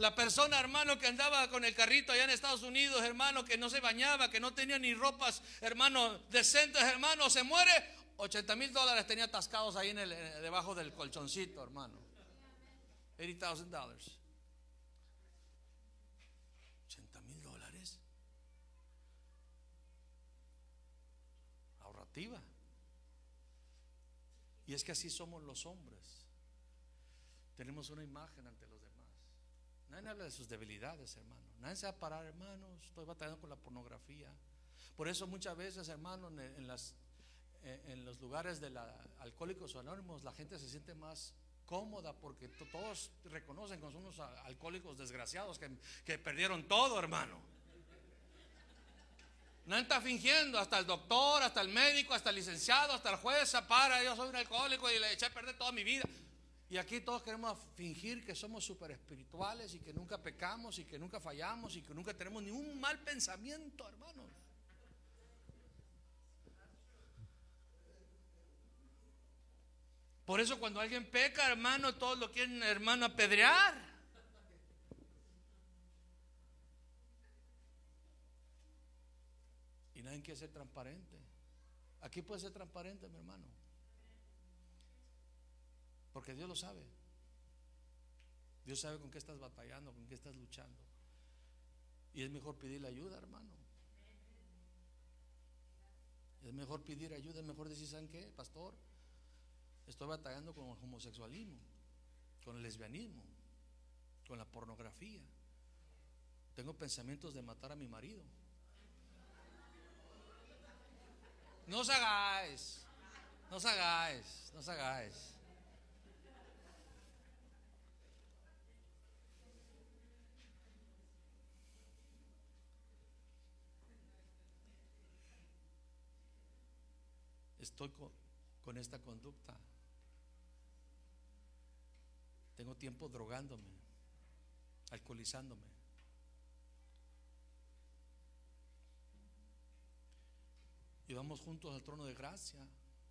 La persona, hermano, que andaba con el carrito allá en Estados Unidos, hermano, que no se bañaba, que no tenía ni ropas, hermano, decentes, hermano, se muere. 80 mil dólares tenía atascados ahí en el, eh, debajo del colchoncito, hermano. 80 mil dólares. 80 mil dólares. Ahorrativa. Y es que así somos los hombres. Tenemos una imagen ante los Nadie habla de sus debilidades, hermano. Nadie se va a parar, hermanos. Estoy batallando con la pornografía. Por eso muchas veces, hermano, en, las, en los lugares de la, alcohólicos anónimos, la gente se siente más cómoda porque todos reconocen que son unos alcohólicos desgraciados que, perdieron todo, hermano. No está fingiendo, hasta el doctor, hasta el médico, hasta el licenciado, hasta el juez para, yo soy un alcohólico y le eché a perder toda mi vida. Y aquí todos queremos fingir que somos súper espirituales y que nunca pecamos y que nunca fallamos y que nunca tenemos ningún mal pensamiento, hermanos. Por eso cuando alguien peca, hermano, todos lo quieren, hermano, apedrear. Y nadie quiere ser transparente. Aquí puede ser transparente, mi hermano. Porque Dios lo sabe. Dios sabe con qué estás batallando, con qué estás luchando. Y es mejor pedirle ayuda, hermano. Es mejor pedir ayuda, es mejor decir, ¿saben qué, pastor? Estoy batallando con el homosexualismo, con el lesbianismo, con la pornografía. Tengo pensamientos de matar a mi marido. No os hagáis, no os hagáis, no os hagáis. Estoy con, esta conducta. Tengo tiempo drogándome, alcoholizándome. Y vamos juntos al trono de gracia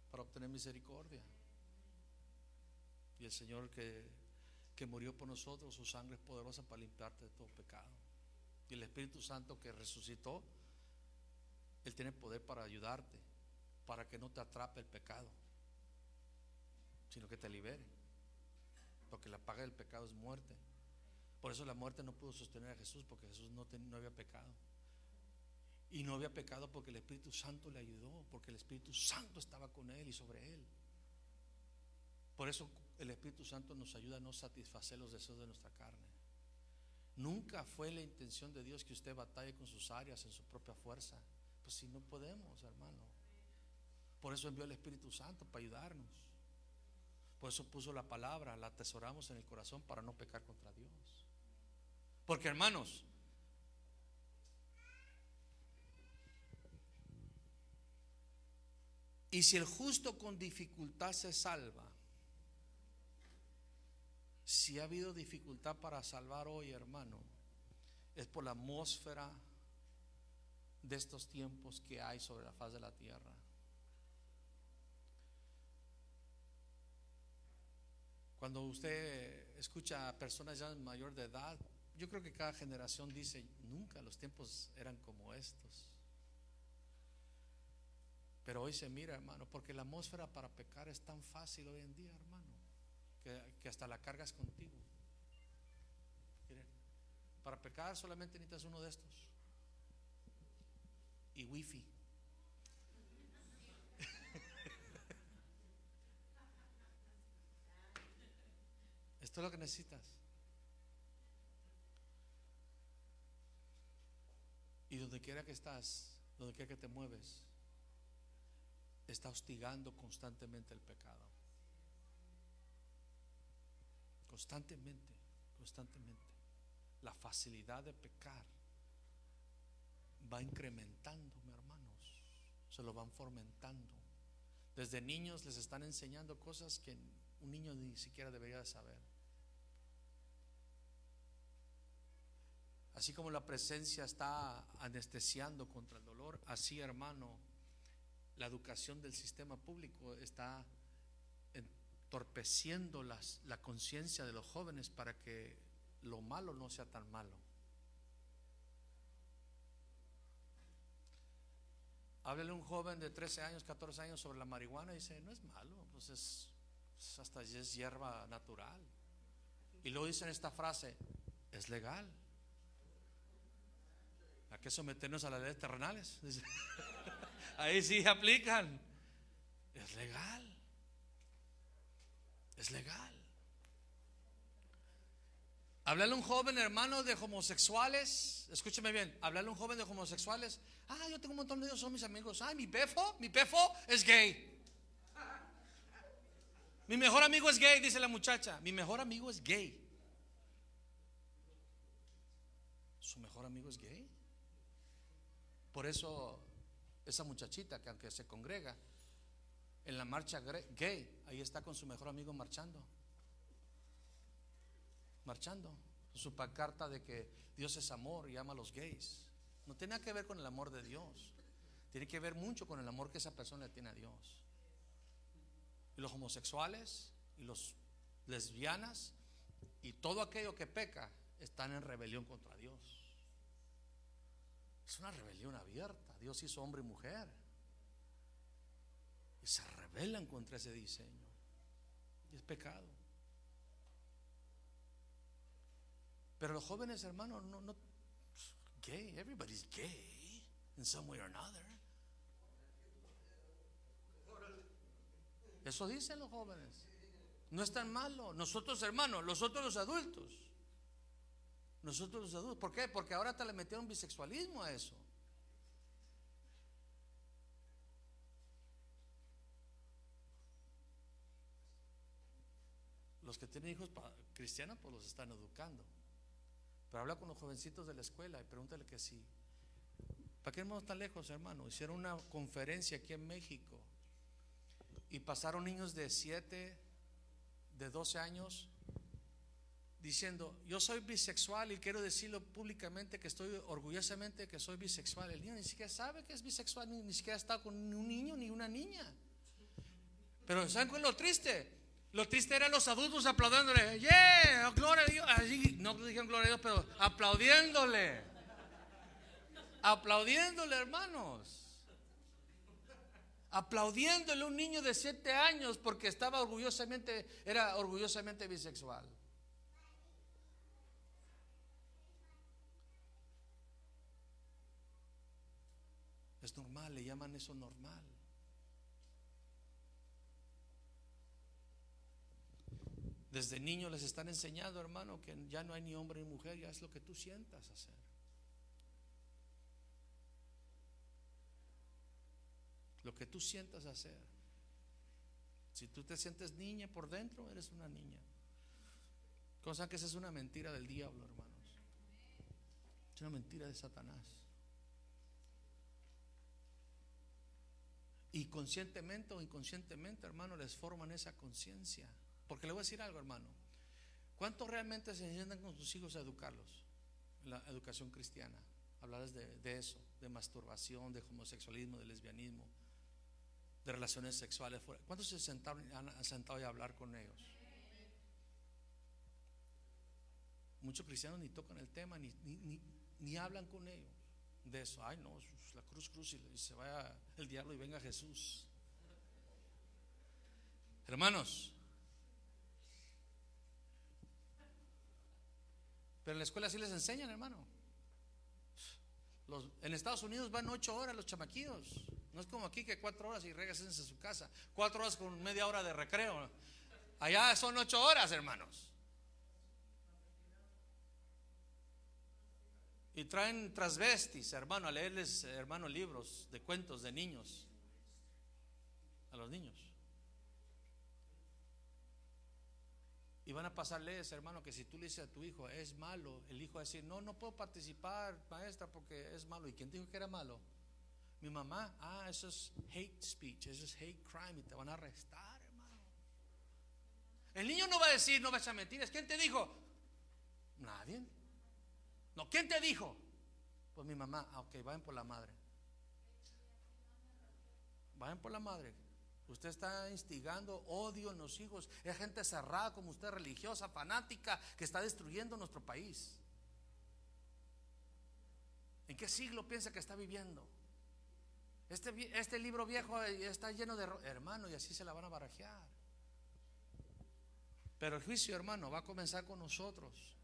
para obtener misericordia. Y el Señor que, que murió por nosotros, su sangre es poderosa para limpiarte de todo pecado. Y el Espíritu Santo que resucitó, Él tiene poder para ayudarte, para que no te atrape el pecado, sino que te libere. Porque la paga del pecado es muerte. Por eso la muerte no pudo sostener a Jesús, porque Jesús no, no había pecado. Y no había pecado porque el Espíritu Santo le ayudó, porque el Espíritu Santo estaba con él y sobre él. Por eso el Espíritu Santo nos ayuda a no satisfacer los deseos de nuestra carne. Nunca fue la intención de Dios que usted batalle con sus áreas en su propia fuerza. Pues si no podemos, hermano. Por eso envió el Espíritu Santo para ayudarnos. Por eso puso la palabra, la atesoramos en el corazón para no pecar contra Dios. Porque hermanos, y si el justo con dificultad se salva, si ha habido dificultad para salvar hoy, hermano, es por la atmósfera de estos tiempos que hay sobre la faz de la tierra. Cuando usted escucha a personas ya mayor de edad, yo creo que cada generación dice, nunca los tiempos eran como estos. Pero hoy se mira, hermano, porque la atmósfera para pecar es tan fácil hoy en día, hermano, que, hasta la cargas contigo. para pecar solamente necesitas uno de estos. Y wifi. Esto es lo que necesitas. Y donde quiera que estás, donde quiera que te mueves, está hostigando constantemente el pecado. Constantemente, constantemente. La facilidad de pecar va incrementando, mis hermanos. Se lo van fomentando. Desde niños les están enseñando cosas que un niño ni siquiera debería de saber. Así como la presencia está anestesiando contra el dolor, así hermano, la educación del sistema público está entorpeciendo la conciencia de los jóvenes para que lo malo no sea tan malo. Háblele un joven de 13 años, 14 años sobre la marihuana y dice, no es malo, pues es, hasta es hierba natural. Y luego dicen esta frase, es legal. ¿A qué someternos a las leyes terrenales? Ahí sí aplican. Es legal. Es legal. Hablarle a un joven hermano de homosexuales. Escúcheme bien. Hablarle a un joven de homosexuales. Ah, yo tengo un montón de ellos, son mis amigos. Ah, mi pefo, mi pefo es gay. Mi mejor amigo es gay, dice la muchacha. Mi mejor amigo es gay. Su mejor amigo es gay. Por eso esa muchachita que aunque se congrega en la marcha gay, ahí está con su mejor amigo marchando. Marchando. Su pancarta de que Dios es amor y ama a los gays. No tiene nada que ver con el amor de Dios. Tiene que ver mucho con el amor que esa persona le tiene a Dios. Y los homosexuales y los lesbianas y todo aquello que peca están en rebelión contra Dios. Es una rebelión abierta. Dios hizo hombre y mujer. Y se rebelan contra ese diseño. Y es pecado. Pero los jóvenes hermanos no, no gay, everybody's gay in some way or another. Eso dicen los jóvenes. No es tan malo. Nosotros hermanos, nosotros los adultos. Nosotros los adultos. ¿Por qué? Porque ahora te le metieron bisexualismo a eso. Los que tienen hijos cristianos, pues los están educando. Pero habla con los jovencitos de la escuela y pregúntale que sí. ¿Para qué vamos tan lejos, hermano? Hicieron una conferencia aquí en México y pasaron niños de 7, de 12 años diciendo, yo soy bisexual y quiero decirlo públicamente que estoy orgullosamente que soy bisexual. El niño ni siquiera sabe que es bisexual, ni, siquiera está con un niño ni una niña. Pero ¿saben cuál es lo triste? Lo triste eran los adultos aplaudiéndole, yeah, gloria a Dios. no dijeron gloria a Dios, pero aplaudiéndole. Aplaudiéndole, hermanos. Aplaudiéndole a un niño de siete años porque estaba orgullosamente, era orgullosamente bisexual. Es normal, le llaman eso normal. Desde niños les están enseñando, hermano, que ya no hay ni hombre ni mujer, ya es lo que tú sientas hacer. Lo que tú sientas hacer. Si tú te sientes niña por dentro, eres una niña. Cosa que esa es una mentira del diablo, hermanos. Es una mentira de Satanás. Y conscientemente o inconscientemente, hermano, les forman esa conciencia. Porque le voy a decir algo, hermano. ¿Cuántos realmente se sientan con sus hijos a educarlos? La educación cristiana. Hablarles de, eso, de masturbación, de homosexualismo, de lesbianismo, de relaciones sexuales. ¿Cuántos se sentaron, han sentado a hablar con ellos? Muchos cristianos ni tocan el tema, ni, ni, hablan con ellos de eso. Ay, no, la cruz, cruz y se vaya el diablo y venga Jesús. Hermanos, Pero en la escuela sí les enseñan, hermano. en Estados Unidos van ocho horas los chamaquillos. No es como aquí que cuatro horas y regresan a su casa. Cuatro horas con media hora de recreo. Allá son ocho horas, hermanos. Y traen transvestis, hermano, a leerles, hermano, libros de cuentos de niños. A los niños. Y van a pasar leyes, hermano, que si tú le dices a tu hijo es malo, el hijo va a decir, no, no puedo participar, maestra, porque es malo. ¿Y quién dijo que era malo? Mi mamá, ah, eso es hate speech, eso es hate crime y te van a arrestar, hermano. El niño no va a decir, no vas a mentiras. ¿Quién te dijo? Nadie. ¿Quién te dijo? Pues mi mamá, ah, ok, vayan por la madre. Vayan por la madre. Usted está instigando odio en los hijos. Es gente cerrada como usted, religiosa, fanática, que está destruyendo nuestro país. ¿En qué siglo piensa que está viviendo? Este, este libro viejo está lleno de hermano y así se la van a barajear. Pero el juicio, hermano, va a comenzar con nosotros.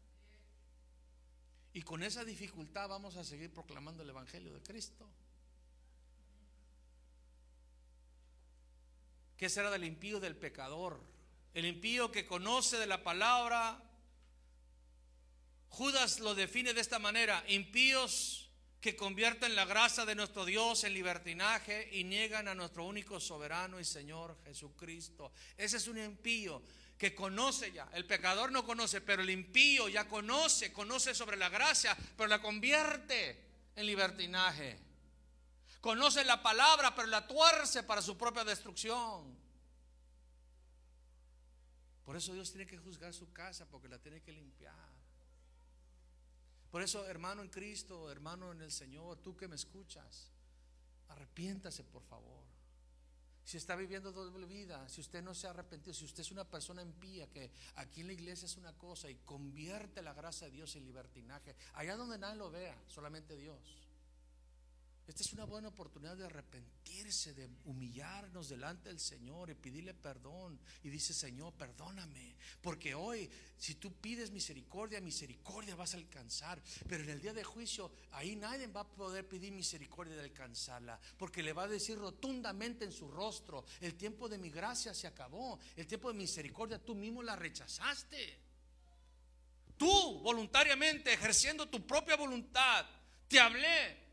Y con esa dificultad vamos a seguir proclamando el Evangelio de Cristo. ¿Qué será del impío del pecador? El impío que conoce de la palabra. Judas lo define de esta manera, impíos que convierten la gracia de nuestro Dios en libertinaje y niegan a nuestro único soberano y Señor Jesucristo. Ese es un impío que conoce ya. El pecador no conoce, pero el impío ya conoce, conoce sobre la gracia, pero la convierte en libertinaje. Conoce la palabra, pero la tuerce para su propia destrucción. Por eso Dios tiene que juzgar su casa, porque la tiene que limpiar. Por eso, hermano en Cristo, hermano en el Señor, tú que me escuchas, arrepiéntase por favor. Si está viviendo doble vida, si usted no se ha arrepentido, si usted es una persona impía que aquí en la iglesia es una cosa y convierte la gracia de Dios en libertinaje, allá donde nadie lo vea, solamente Dios. Esta es una buena oportunidad de arrepentirse, de humillarnos delante del Señor y pedirle perdón. Y dice, Señor, perdóname. Porque hoy, si tú pides misericordia, misericordia vas a alcanzar. Pero en el día de juicio, ahí nadie va a poder pedir misericordia de alcanzarla. Porque le va a decir rotundamente en su rostro, el tiempo de mi gracia se acabó. El tiempo de misericordia tú mismo la rechazaste. Tú, voluntariamente, ejerciendo tu propia voluntad, te hablé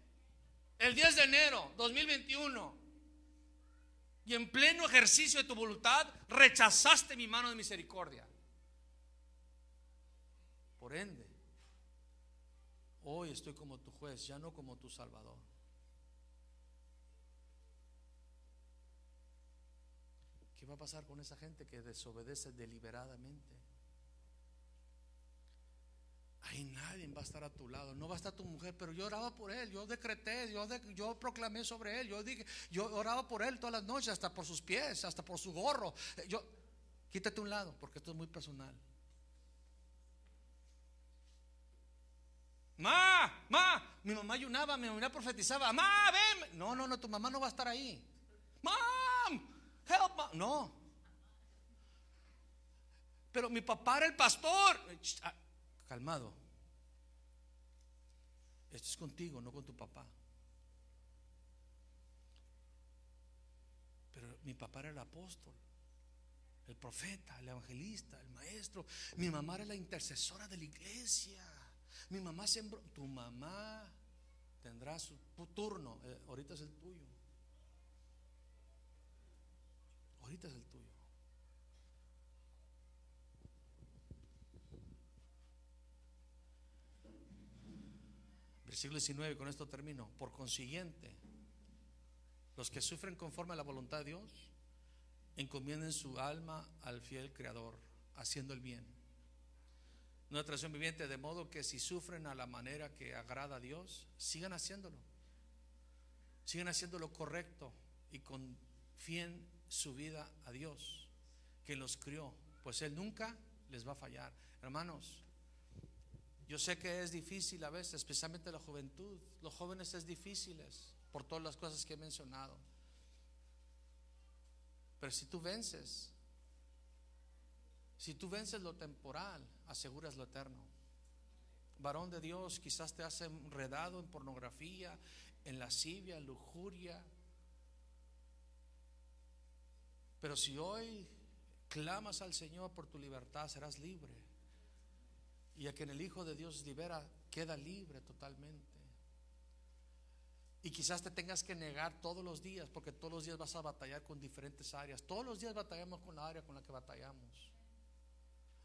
el 10 de enero 2021 y en pleno ejercicio de tu voluntad rechazaste mi mano de misericordia. Por ende, hoy estoy como tu juez, ya no como tu salvador. ¿Qué va a pasar con esa gente que desobedece deliberadamente? Ahí nadie va a estar a tu lado, no va a estar tu mujer, pero yo oraba por él, yo decreté, yo, yo proclamé sobre él, yo dije, yo oraba por él todas las noches, hasta por sus pies, hasta por su gorro. Yo, quítate un lado, porque esto es muy personal. Ma, ma, mi mamá ayunaba, mi mamá profetizaba, ma, ven. No, no, no, tu mamá no va a estar ahí. Mom, help, mom. No. Pero mi papá era el pastor. Ah, calmado. Esto es contigo, no con tu papá. Pero mi papá era el apóstol, el profeta, el evangelista, el maestro. Mi mamá era la intercesora de la iglesia. Mi mamá sembró. Tu mamá tendrá su turno. Eh, ahorita es el tuyo. Ahorita es el tuyo. Versículo 19, con esto termino. Por consiguiente, los que sufren conforme a la voluntad de Dios, encomienden su alma al fiel Creador, haciendo el bien. Una tradición viviente, de modo que si sufren a la manera que agrada a Dios, sigan haciéndolo. Sigan haciendo lo correcto y confíen su vida a Dios, que los crió, pues Él nunca les va a fallar. Hermanos, yo sé que es difícil a veces, especialmente la juventud. Los jóvenes es difíciles por todas las cosas que he mencionado. Pero si tú vences, si tú vences lo temporal, aseguras lo eterno. Varón de Dios, quizás te has enredado en pornografía, en lascivia, en lujuria. Pero si hoy clamas al Señor por tu libertad, serás libre. Y a quien el Hijo de Dios libera, queda libre totalmente. Y quizás te tengas que negar todos los días, porque todos los días vas a batallar con diferentes áreas. Todos los días batallamos con la área con la que batallamos.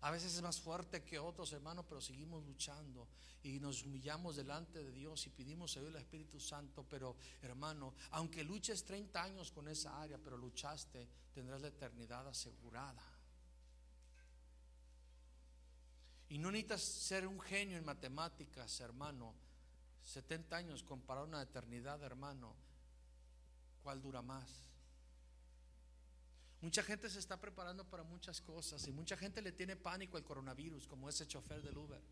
A veces es más fuerte que otros hermanos, pero seguimos luchando y nos humillamos delante de Dios y pedimos ayuda al Espíritu Santo. Pero hermano, aunque luches 30 años con esa área, pero luchaste, tendrás la eternidad asegurada. Y no necesitas ser un genio en matemáticas, hermano. 70 años comparado a una eternidad, hermano. ¿Cuál dura más? Mucha gente se está preparando para muchas cosas y mucha gente le tiene pánico al coronavirus, como ese chofer del Uber.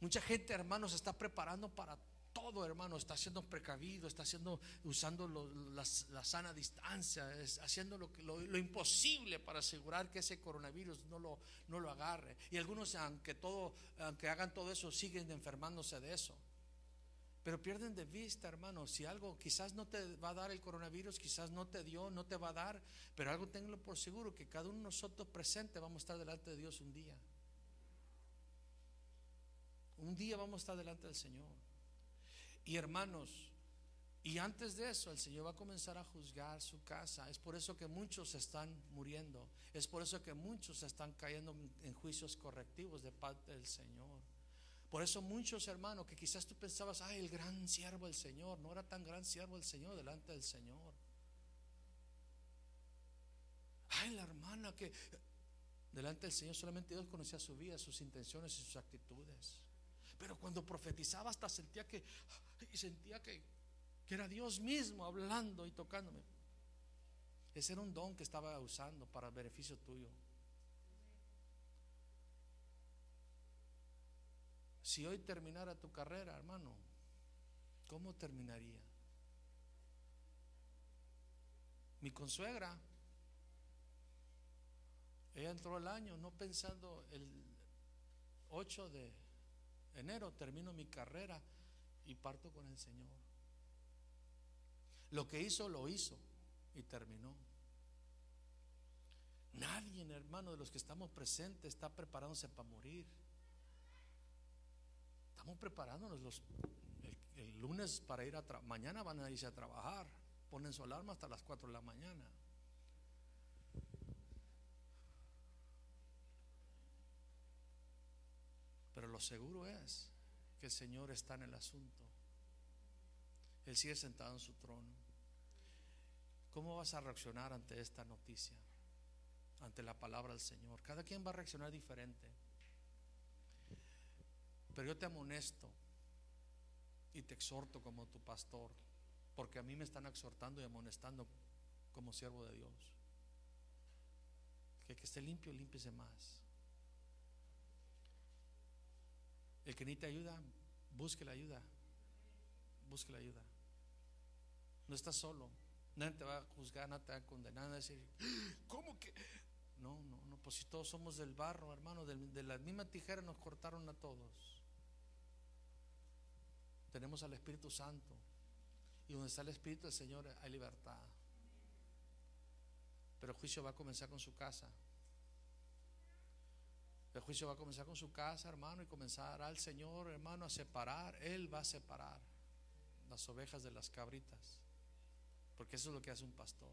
Mucha gente, hermano, se está preparando para todo, hermano, está siendo precavido, está haciendo, usando la, sana distancia, haciendo lo, imposible para asegurar que ese coronavirus no lo, no lo agarre. Y algunos, aunque, todo, aunque hagan todo eso, siguen enfermándose de eso. Pero pierden de vista, hermano, si algo quizás no te va a dar el coronavirus, quizás no te dio, no te va a dar, pero algo tenlo por seguro, que cada uno de nosotros presente vamos a estar delante de Dios un día. Un día vamos a estar delante del Señor. Y hermanos, y antes de eso, el Señor va a comenzar a juzgar su casa. Es por eso que muchos están muriendo. Es por eso que muchos están cayendo en juicios correctivos de parte del Señor. Por eso muchos hermanos que quizás tú pensabas, ay, el gran siervo del Señor, no era tan gran siervo el Señor delante del Señor. Ay, la hermana que delante del Señor solamente Dios conocía su vida, sus intenciones y sus actitudes. Pero cuando profetizaba hasta sentía que, y sentía que que era Dios mismo hablando y tocándome. Ese era un don que estaba usando para el beneficio tuyo. Si hoy terminara tu carrera, hermano, ¿cómo terminaría? Mi consuegra, ella entró el año no pensando el 8 de enero termino mi carrera y parto con el Señor. Lo que hizo, lo hizo y terminó. Nadie, hermano, de los que estamos presentes está preparándose para morir. Estamos preparándonos los, el, lunes para ir a trabajar. Mañana van a irse a trabajar. Ponen su alarma hasta las 4 de la mañana. Pero lo seguro es que el Señor está en el asunto. Él sigue sentado en su trono. ¿Cómo vas a reaccionar ante esta noticia? Ante la palabra del Señor. Cada quien va a reaccionar diferente. Pero yo te amonesto y te exhorto como tu pastor, porque a mí me están exhortando y amonestando como siervo de Dios. Que que esté limpio, límpiese más. El que necesita ayuda, busque la ayuda. Busque la ayuda. No estás solo. Nadie te va a juzgar, nadie te va a condenar, a decir, ¿cómo que? No, no, no, pues si todos somos del barro, hermano, de, la misma tijera nos cortaron a todos. Tenemos al Espíritu Santo. Y donde está el Espíritu del Señor hay libertad. Pero el juicio va a comenzar con su casa. El juicio va a comenzar con su casa, hermano, y comenzará el Señor, hermano, a separar. Él va a separar las ovejas de las cabritas. Porque eso es lo que hace un pastor.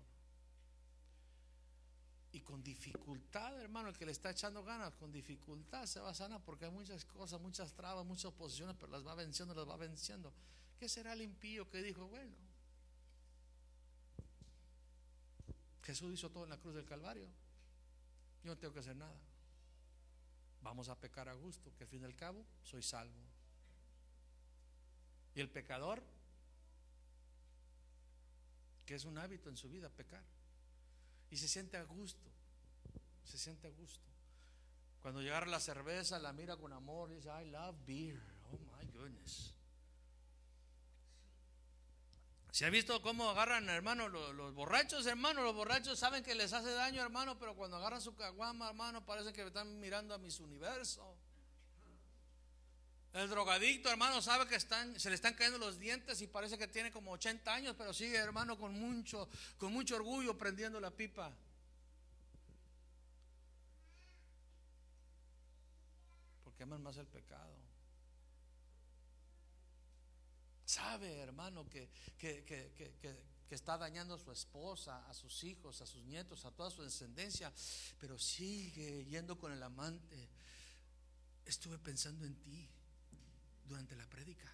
Y con dificultad, hermano, el que le está echando ganas, con dificultad se va a sanar porque hay muchas cosas, muchas trabas, muchas oposiciones, pero las va venciendo, las va venciendo. ¿Qué será el impío que dijo, bueno, Jesús hizo todo en la cruz del Calvario, yo no tengo que hacer nada. Vamos a pecar a gusto, que al fin y al cabo soy salvo. Y el pecador que es un hábito en su vida pecar. Y se siente a gusto, se siente a gusto. Cuando llega la cerveza, la mira con amor y dice, I love beer. Oh my goodness. ¿Se ha visto cómo agarran, hermano, los, borrachos, hermano? Los borrachos saben que les hace daño, hermano, pero cuando agarran su caguama, hermano, parece que están mirando a mis universos. El drogadicto, hermano, sabe que están, se le están cayendo los dientes y parece que tiene como 80 años, pero sigue, hermano, con mucho, con mucho orgullo prendiendo la pipa. Porque aman más el pecado. Sabe, hermano, que, que, que, que está dañando a su esposa, a sus hijos, a sus nietos, a toda su descendencia, pero sigue yendo con el amante. Estuve pensando en ti durante la prédica.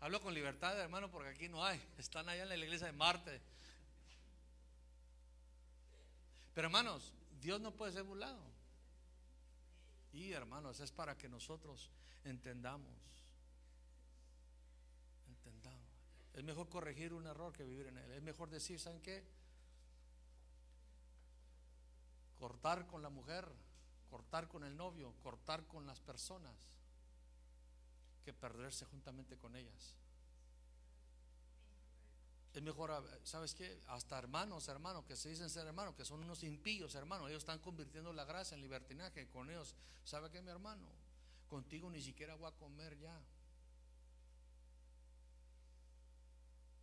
Hablo con libertad, hermano, porque aquí no hay. Están allá en la iglesia de Marte. Pero hermanos, Dios no puede ser burlado. Y hermanos, es para que nosotros entendamos. Entendamos. Es mejor corregir un error que vivir en él. Es mejor decir, ¿saben qué? cortar con la mujer, cortar con el novio, cortar con las personas, que perderse juntamente con ellas. Es mejor, ¿sabes qué? Hasta hermanos, hermanos, que se dicen ser hermanos, que son unos impíos, hermanos, ellos están convirtiendo la gracia en libertinaje con ellos. ¿Sabe qué, mi hermano? Contigo ni siquiera voy a comer ya.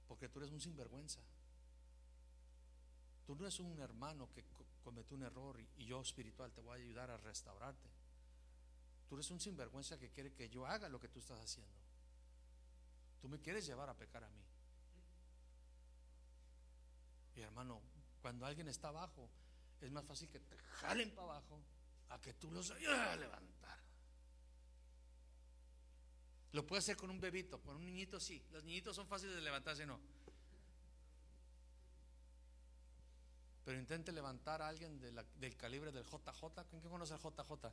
Porque tú eres un sinvergüenza. Tú no eres un hermano que cometió un error y yo espiritual te voy a ayudar a restaurarte. Tú eres un sinvergüenza que quiere que yo haga lo que tú estás haciendo. Tú me quieres llevar a pecar a mí. Y hermano, cuando alguien está abajo, es más fácil que te jalen para abajo a que tú los ayudes a levantar. Lo puede hacer con un bebito, con un niñito sí. Los niñitos son fáciles de levantarse, no. Pero intente levantar a alguien del calibre del JJ. ¿Quién conoce al JJ?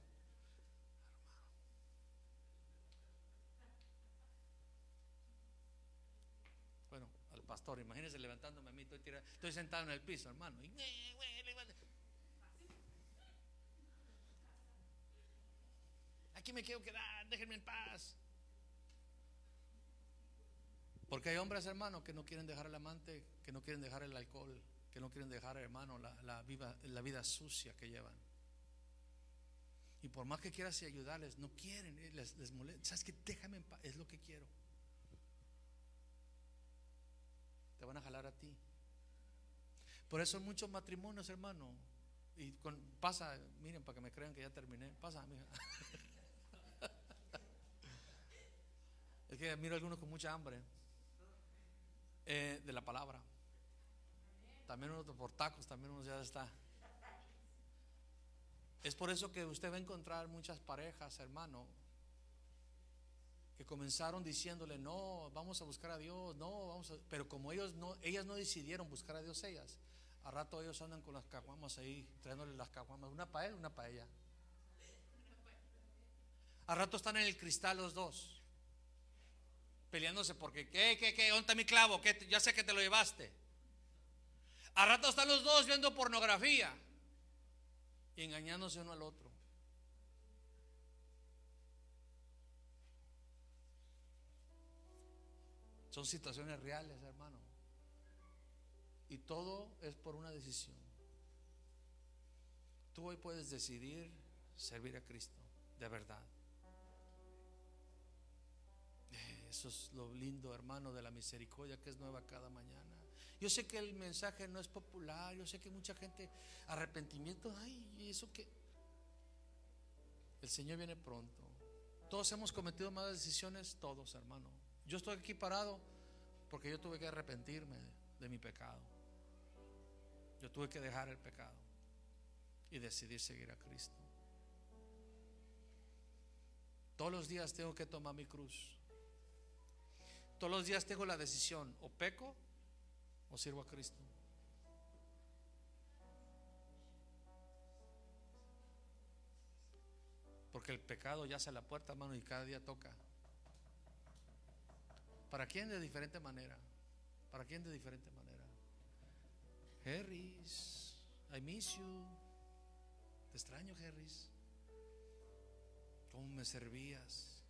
Bueno, al pastor, imagínense levantándome a mí, estoy, estoy sentado en el piso, hermano. Aquí me quiero quedar, déjenme en paz. Porque hay hombres, hermanos, que no quieren dejar el amante, que no quieren dejar el alcohol, que no quieren dejar, hermano, la, vida, la vida sucia que llevan. Y por más que quieras ayudarles, no quieren, eh, les, les molesta. ¿Sabes que Déjame en paz, es lo que quiero. Te van a jalar a ti. Por eso muchos matrimonios, hermano, y con, pasa, miren, para que me crean que ya terminé, pasa, mija. es que miro a algunos con mucha hambre. Eh, de la palabra. También uno por tacos, también uno ya está. Es por eso que usted va a encontrar muchas parejas, hermano, que comenzaron diciéndole, no, vamos a buscar a Dios, no, vamos a... Pero como ellos no, ellas no decidieron buscar a Dios ellas, a rato ellos andan con las caguamas ahí, trayéndole las caguamas, una para él, una para ella. A rato están en el cristal los dos peleándose porque, ¿qué, qué, qué? ¿Dónde mi clavo? ¿Qué? Ya sé que te lo llevaste. A rato están los dos viendo pornografía y engañándose uno al otro. Son situaciones reales, hermano. Y todo es por una decisión. Tú hoy puedes decidir servir a Cristo, de verdad. Eso es lo lindo, hermano, de la misericordia que es nueva cada mañana. Yo sé que el mensaje no es popular, yo sé que mucha gente, arrepentimiento, ay, eso que... El Señor viene pronto. Todos hemos cometido malas decisiones, todos, hermano. Yo estoy aquí parado porque yo tuve que arrepentirme de mi pecado. Yo tuve que dejar el pecado y decidir seguir a Cristo. Todos los días tengo que tomar mi cruz. Todos los días tengo la decisión, o peco o sirvo a Cristo. Porque el pecado ya se la puerta, hermano, y cada día toca. ¿Para quién de diferente manera? ¿Para quién de diferente manera? Harris, I miss you. Te extraño, Harris. ¿Cómo me servías?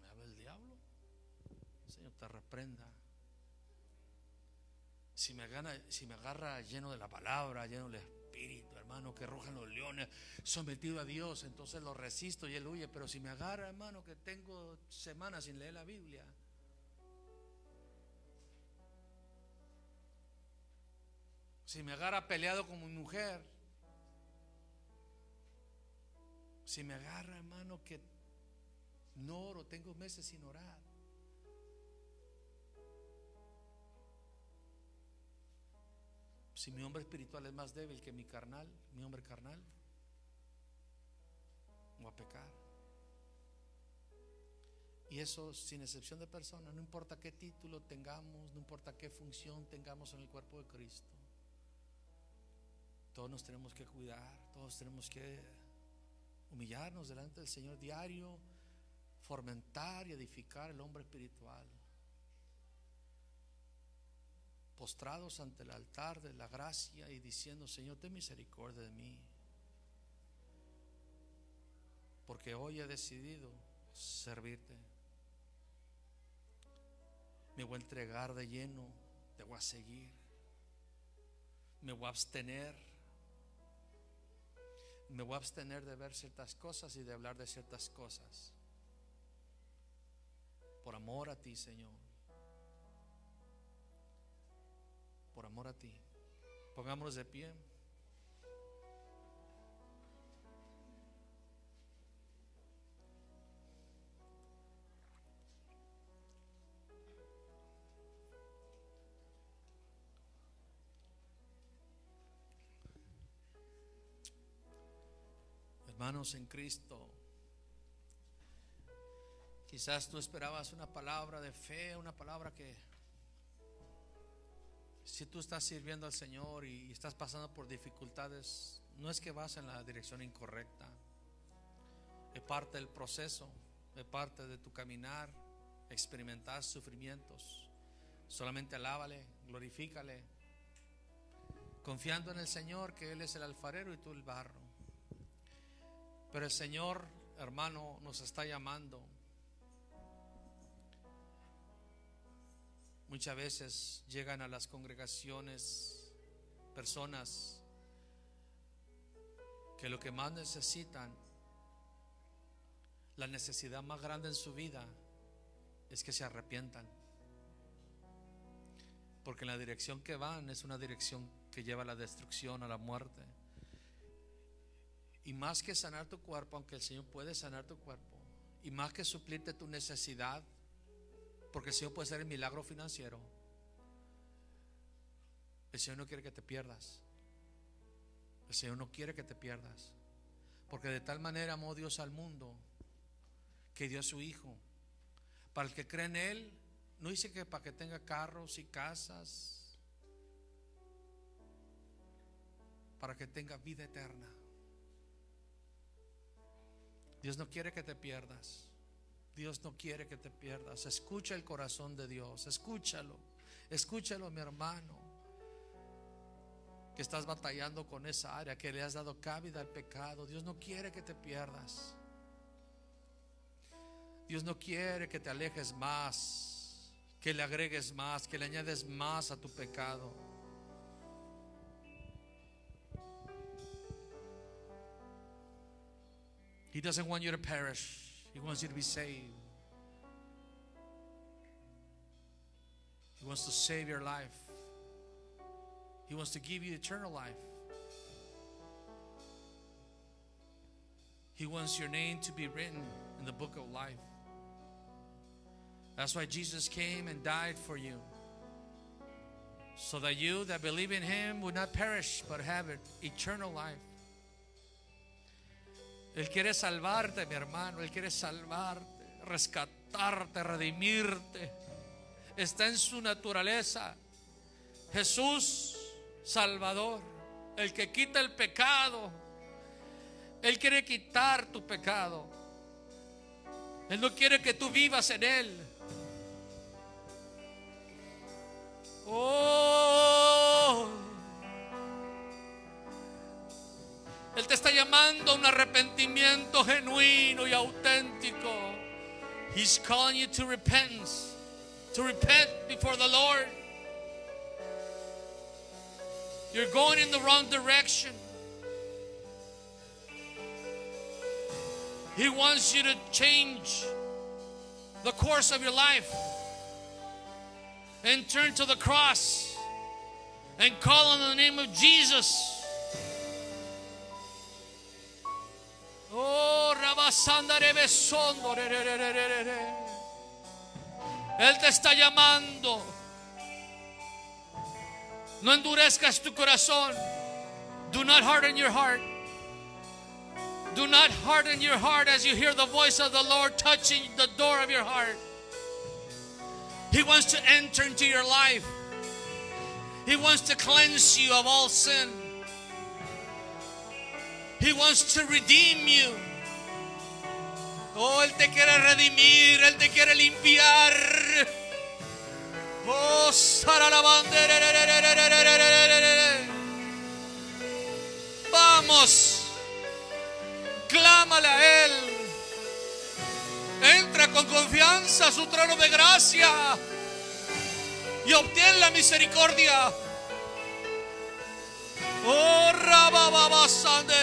¿Me habla el diablo? Señor te reprenda. Si me, gana, si me agarra lleno de la palabra, lleno del Espíritu, hermano, que rojan los leones, sometido a Dios, entonces lo resisto y él huye. Pero si me agarra, hermano, que tengo semanas sin leer la Biblia, si me agarra peleado con mi mujer, si me agarra, hermano, que no oro, tengo meses sin orar. Si mi hombre espiritual es más débil que mi carnal, mi hombre carnal, voy a pecar. Y eso sin excepción de personas, no importa qué título tengamos, no importa qué función tengamos en el cuerpo de Cristo. Todos nos tenemos que cuidar, todos tenemos que humillarnos delante del Señor diario, fomentar y edificar el hombre espiritual postrados ante el altar de la gracia y diciendo, Señor, ten misericordia de mí. Porque hoy he decidido servirte. Me voy a entregar de lleno, te voy a seguir. Me voy a abstener. Me voy a abstener de ver ciertas cosas y de hablar de ciertas cosas. Por amor a ti, Señor. por amor a ti. Pongámonos de pie. Hermanos en Cristo, quizás tú esperabas una palabra de fe, una palabra que si tú estás sirviendo al Señor y estás pasando por dificultades, no es que vas en la dirección incorrecta. Es parte del proceso, es parte de tu caminar, experimentar sufrimientos. Solamente alábale, glorifícale, confiando en el Señor que Él es el alfarero y tú el barro. Pero el Señor, hermano, nos está llamando. Muchas veces llegan a las congregaciones personas que lo que más necesitan, la necesidad más grande en su vida, es que se arrepientan. Porque la dirección que van es una dirección que lleva a la destrucción, a la muerte. Y más que sanar tu cuerpo, aunque el Señor puede sanar tu cuerpo, y más que suplirte tu necesidad, porque el Señor puede ser el milagro financiero, el Señor no quiere que te pierdas. El Señor no quiere que te pierdas. Porque de tal manera amó Dios al mundo que dio a su Hijo. Para el que cree en Él, no dice que para que tenga carros y casas, para que tenga vida eterna. Dios no quiere que te pierdas. Dios no quiere que te pierdas. Escucha el corazón de Dios. Escúchalo. Escúchalo, mi hermano. Que estás batallando con esa área, que le has dado cabida al pecado. Dios no quiere que te pierdas. Dios no quiere que te alejes más, que le agregues más, que le añades más a tu pecado. He doesn't want you to perish. He wants you to be saved. He wants to save your life. He wants to give you eternal life. He wants your name to be written in the book of life. That's why Jesus came and died for you. So that you that believe in him would not perish but have eternal life. Él quiere salvarte, mi hermano. Él quiere salvarte, rescatarte, redimirte. Está en su naturaleza. Jesús, Salvador, el que quita el pecado. Él quiere quitar tu pecado. Él no quiere que tú vivas en Él. Oh. Él te está llamando a un arrepentimiento genuino y auténtico. He's calling you to repentance, to repent before the Lord. You're going in the wrong direction. He wants you to change the course of your life and turn to the cross and call on the name of Jesus. Oh, Rabasandare besondo. re, re, re, re, re, re, re. Él te está llamando. No endurezcas tu corazón. Do not harden your heart. Do not harden your heart as you hear the voice of the Lord touching the door of your heart. He wants to enter into your life. He wants to cleanse you of all sin. He wants to redeem you. Oh, Él te quiere redimir, Él te quiere limpiar. Oh. Vamos, clámale a Él. Entra con confianza a su trono de gracia y obtén la misericordia. Oh, rabababasande.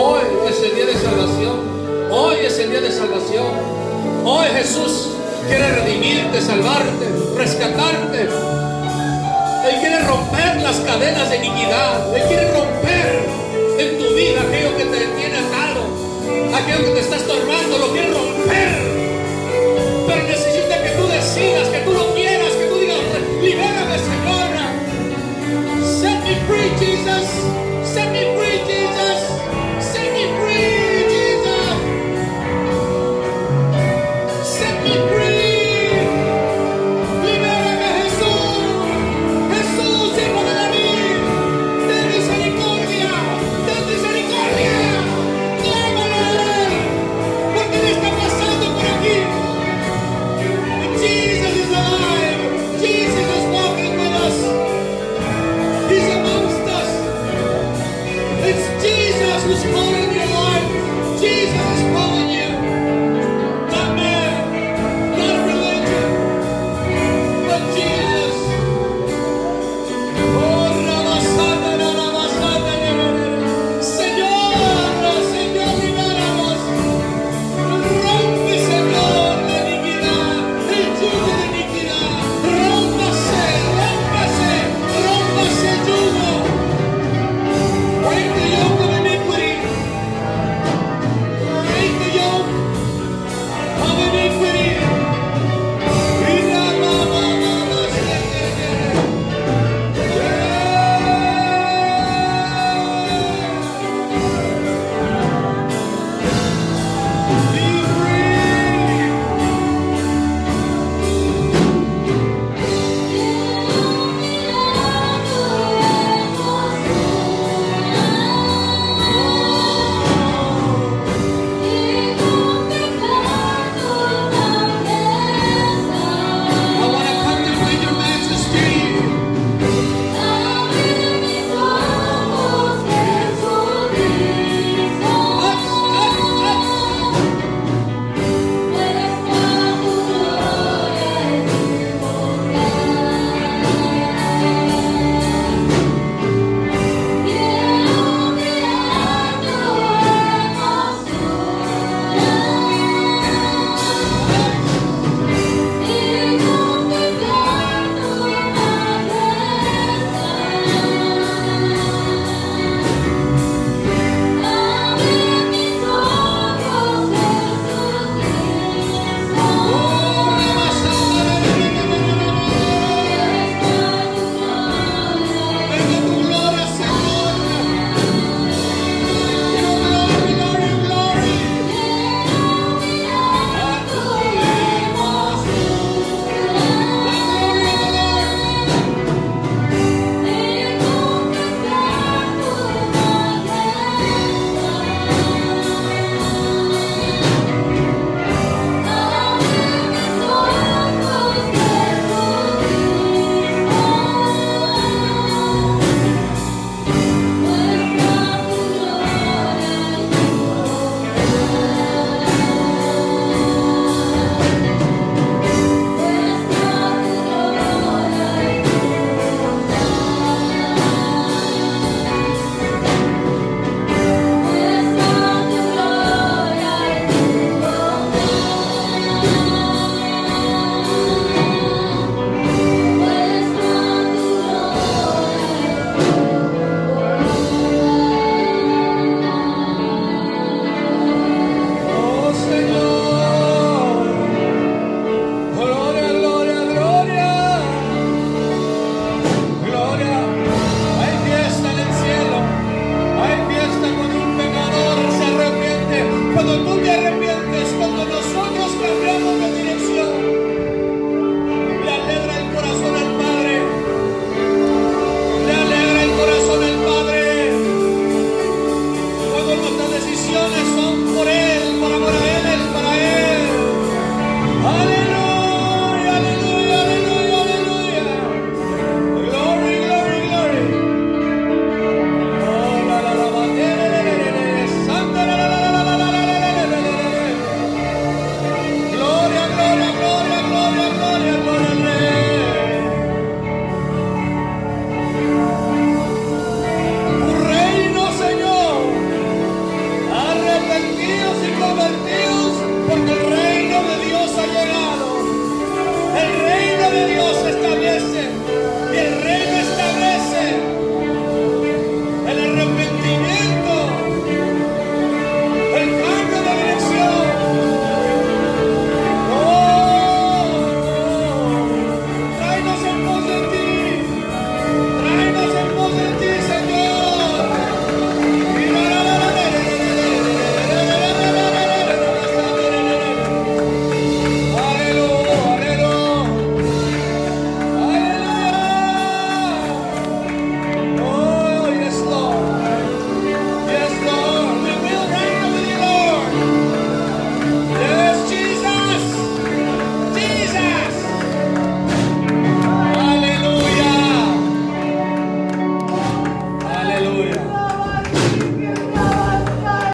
Hoy es el día de salvación. Hoy es el día de salvación. Hoy Jesús quiere redimirte, salvarte, rescatarte. Él quiere romper las cadenas de iniquidad. Él quiere romper en tu vida aquello que te tiene atado, aquello que te está estorbando. Lo quiere romper. Pero necesita que tú decidas, que tú lo quieras, que tú digas, libérame, Señor. Set me free, Jesus.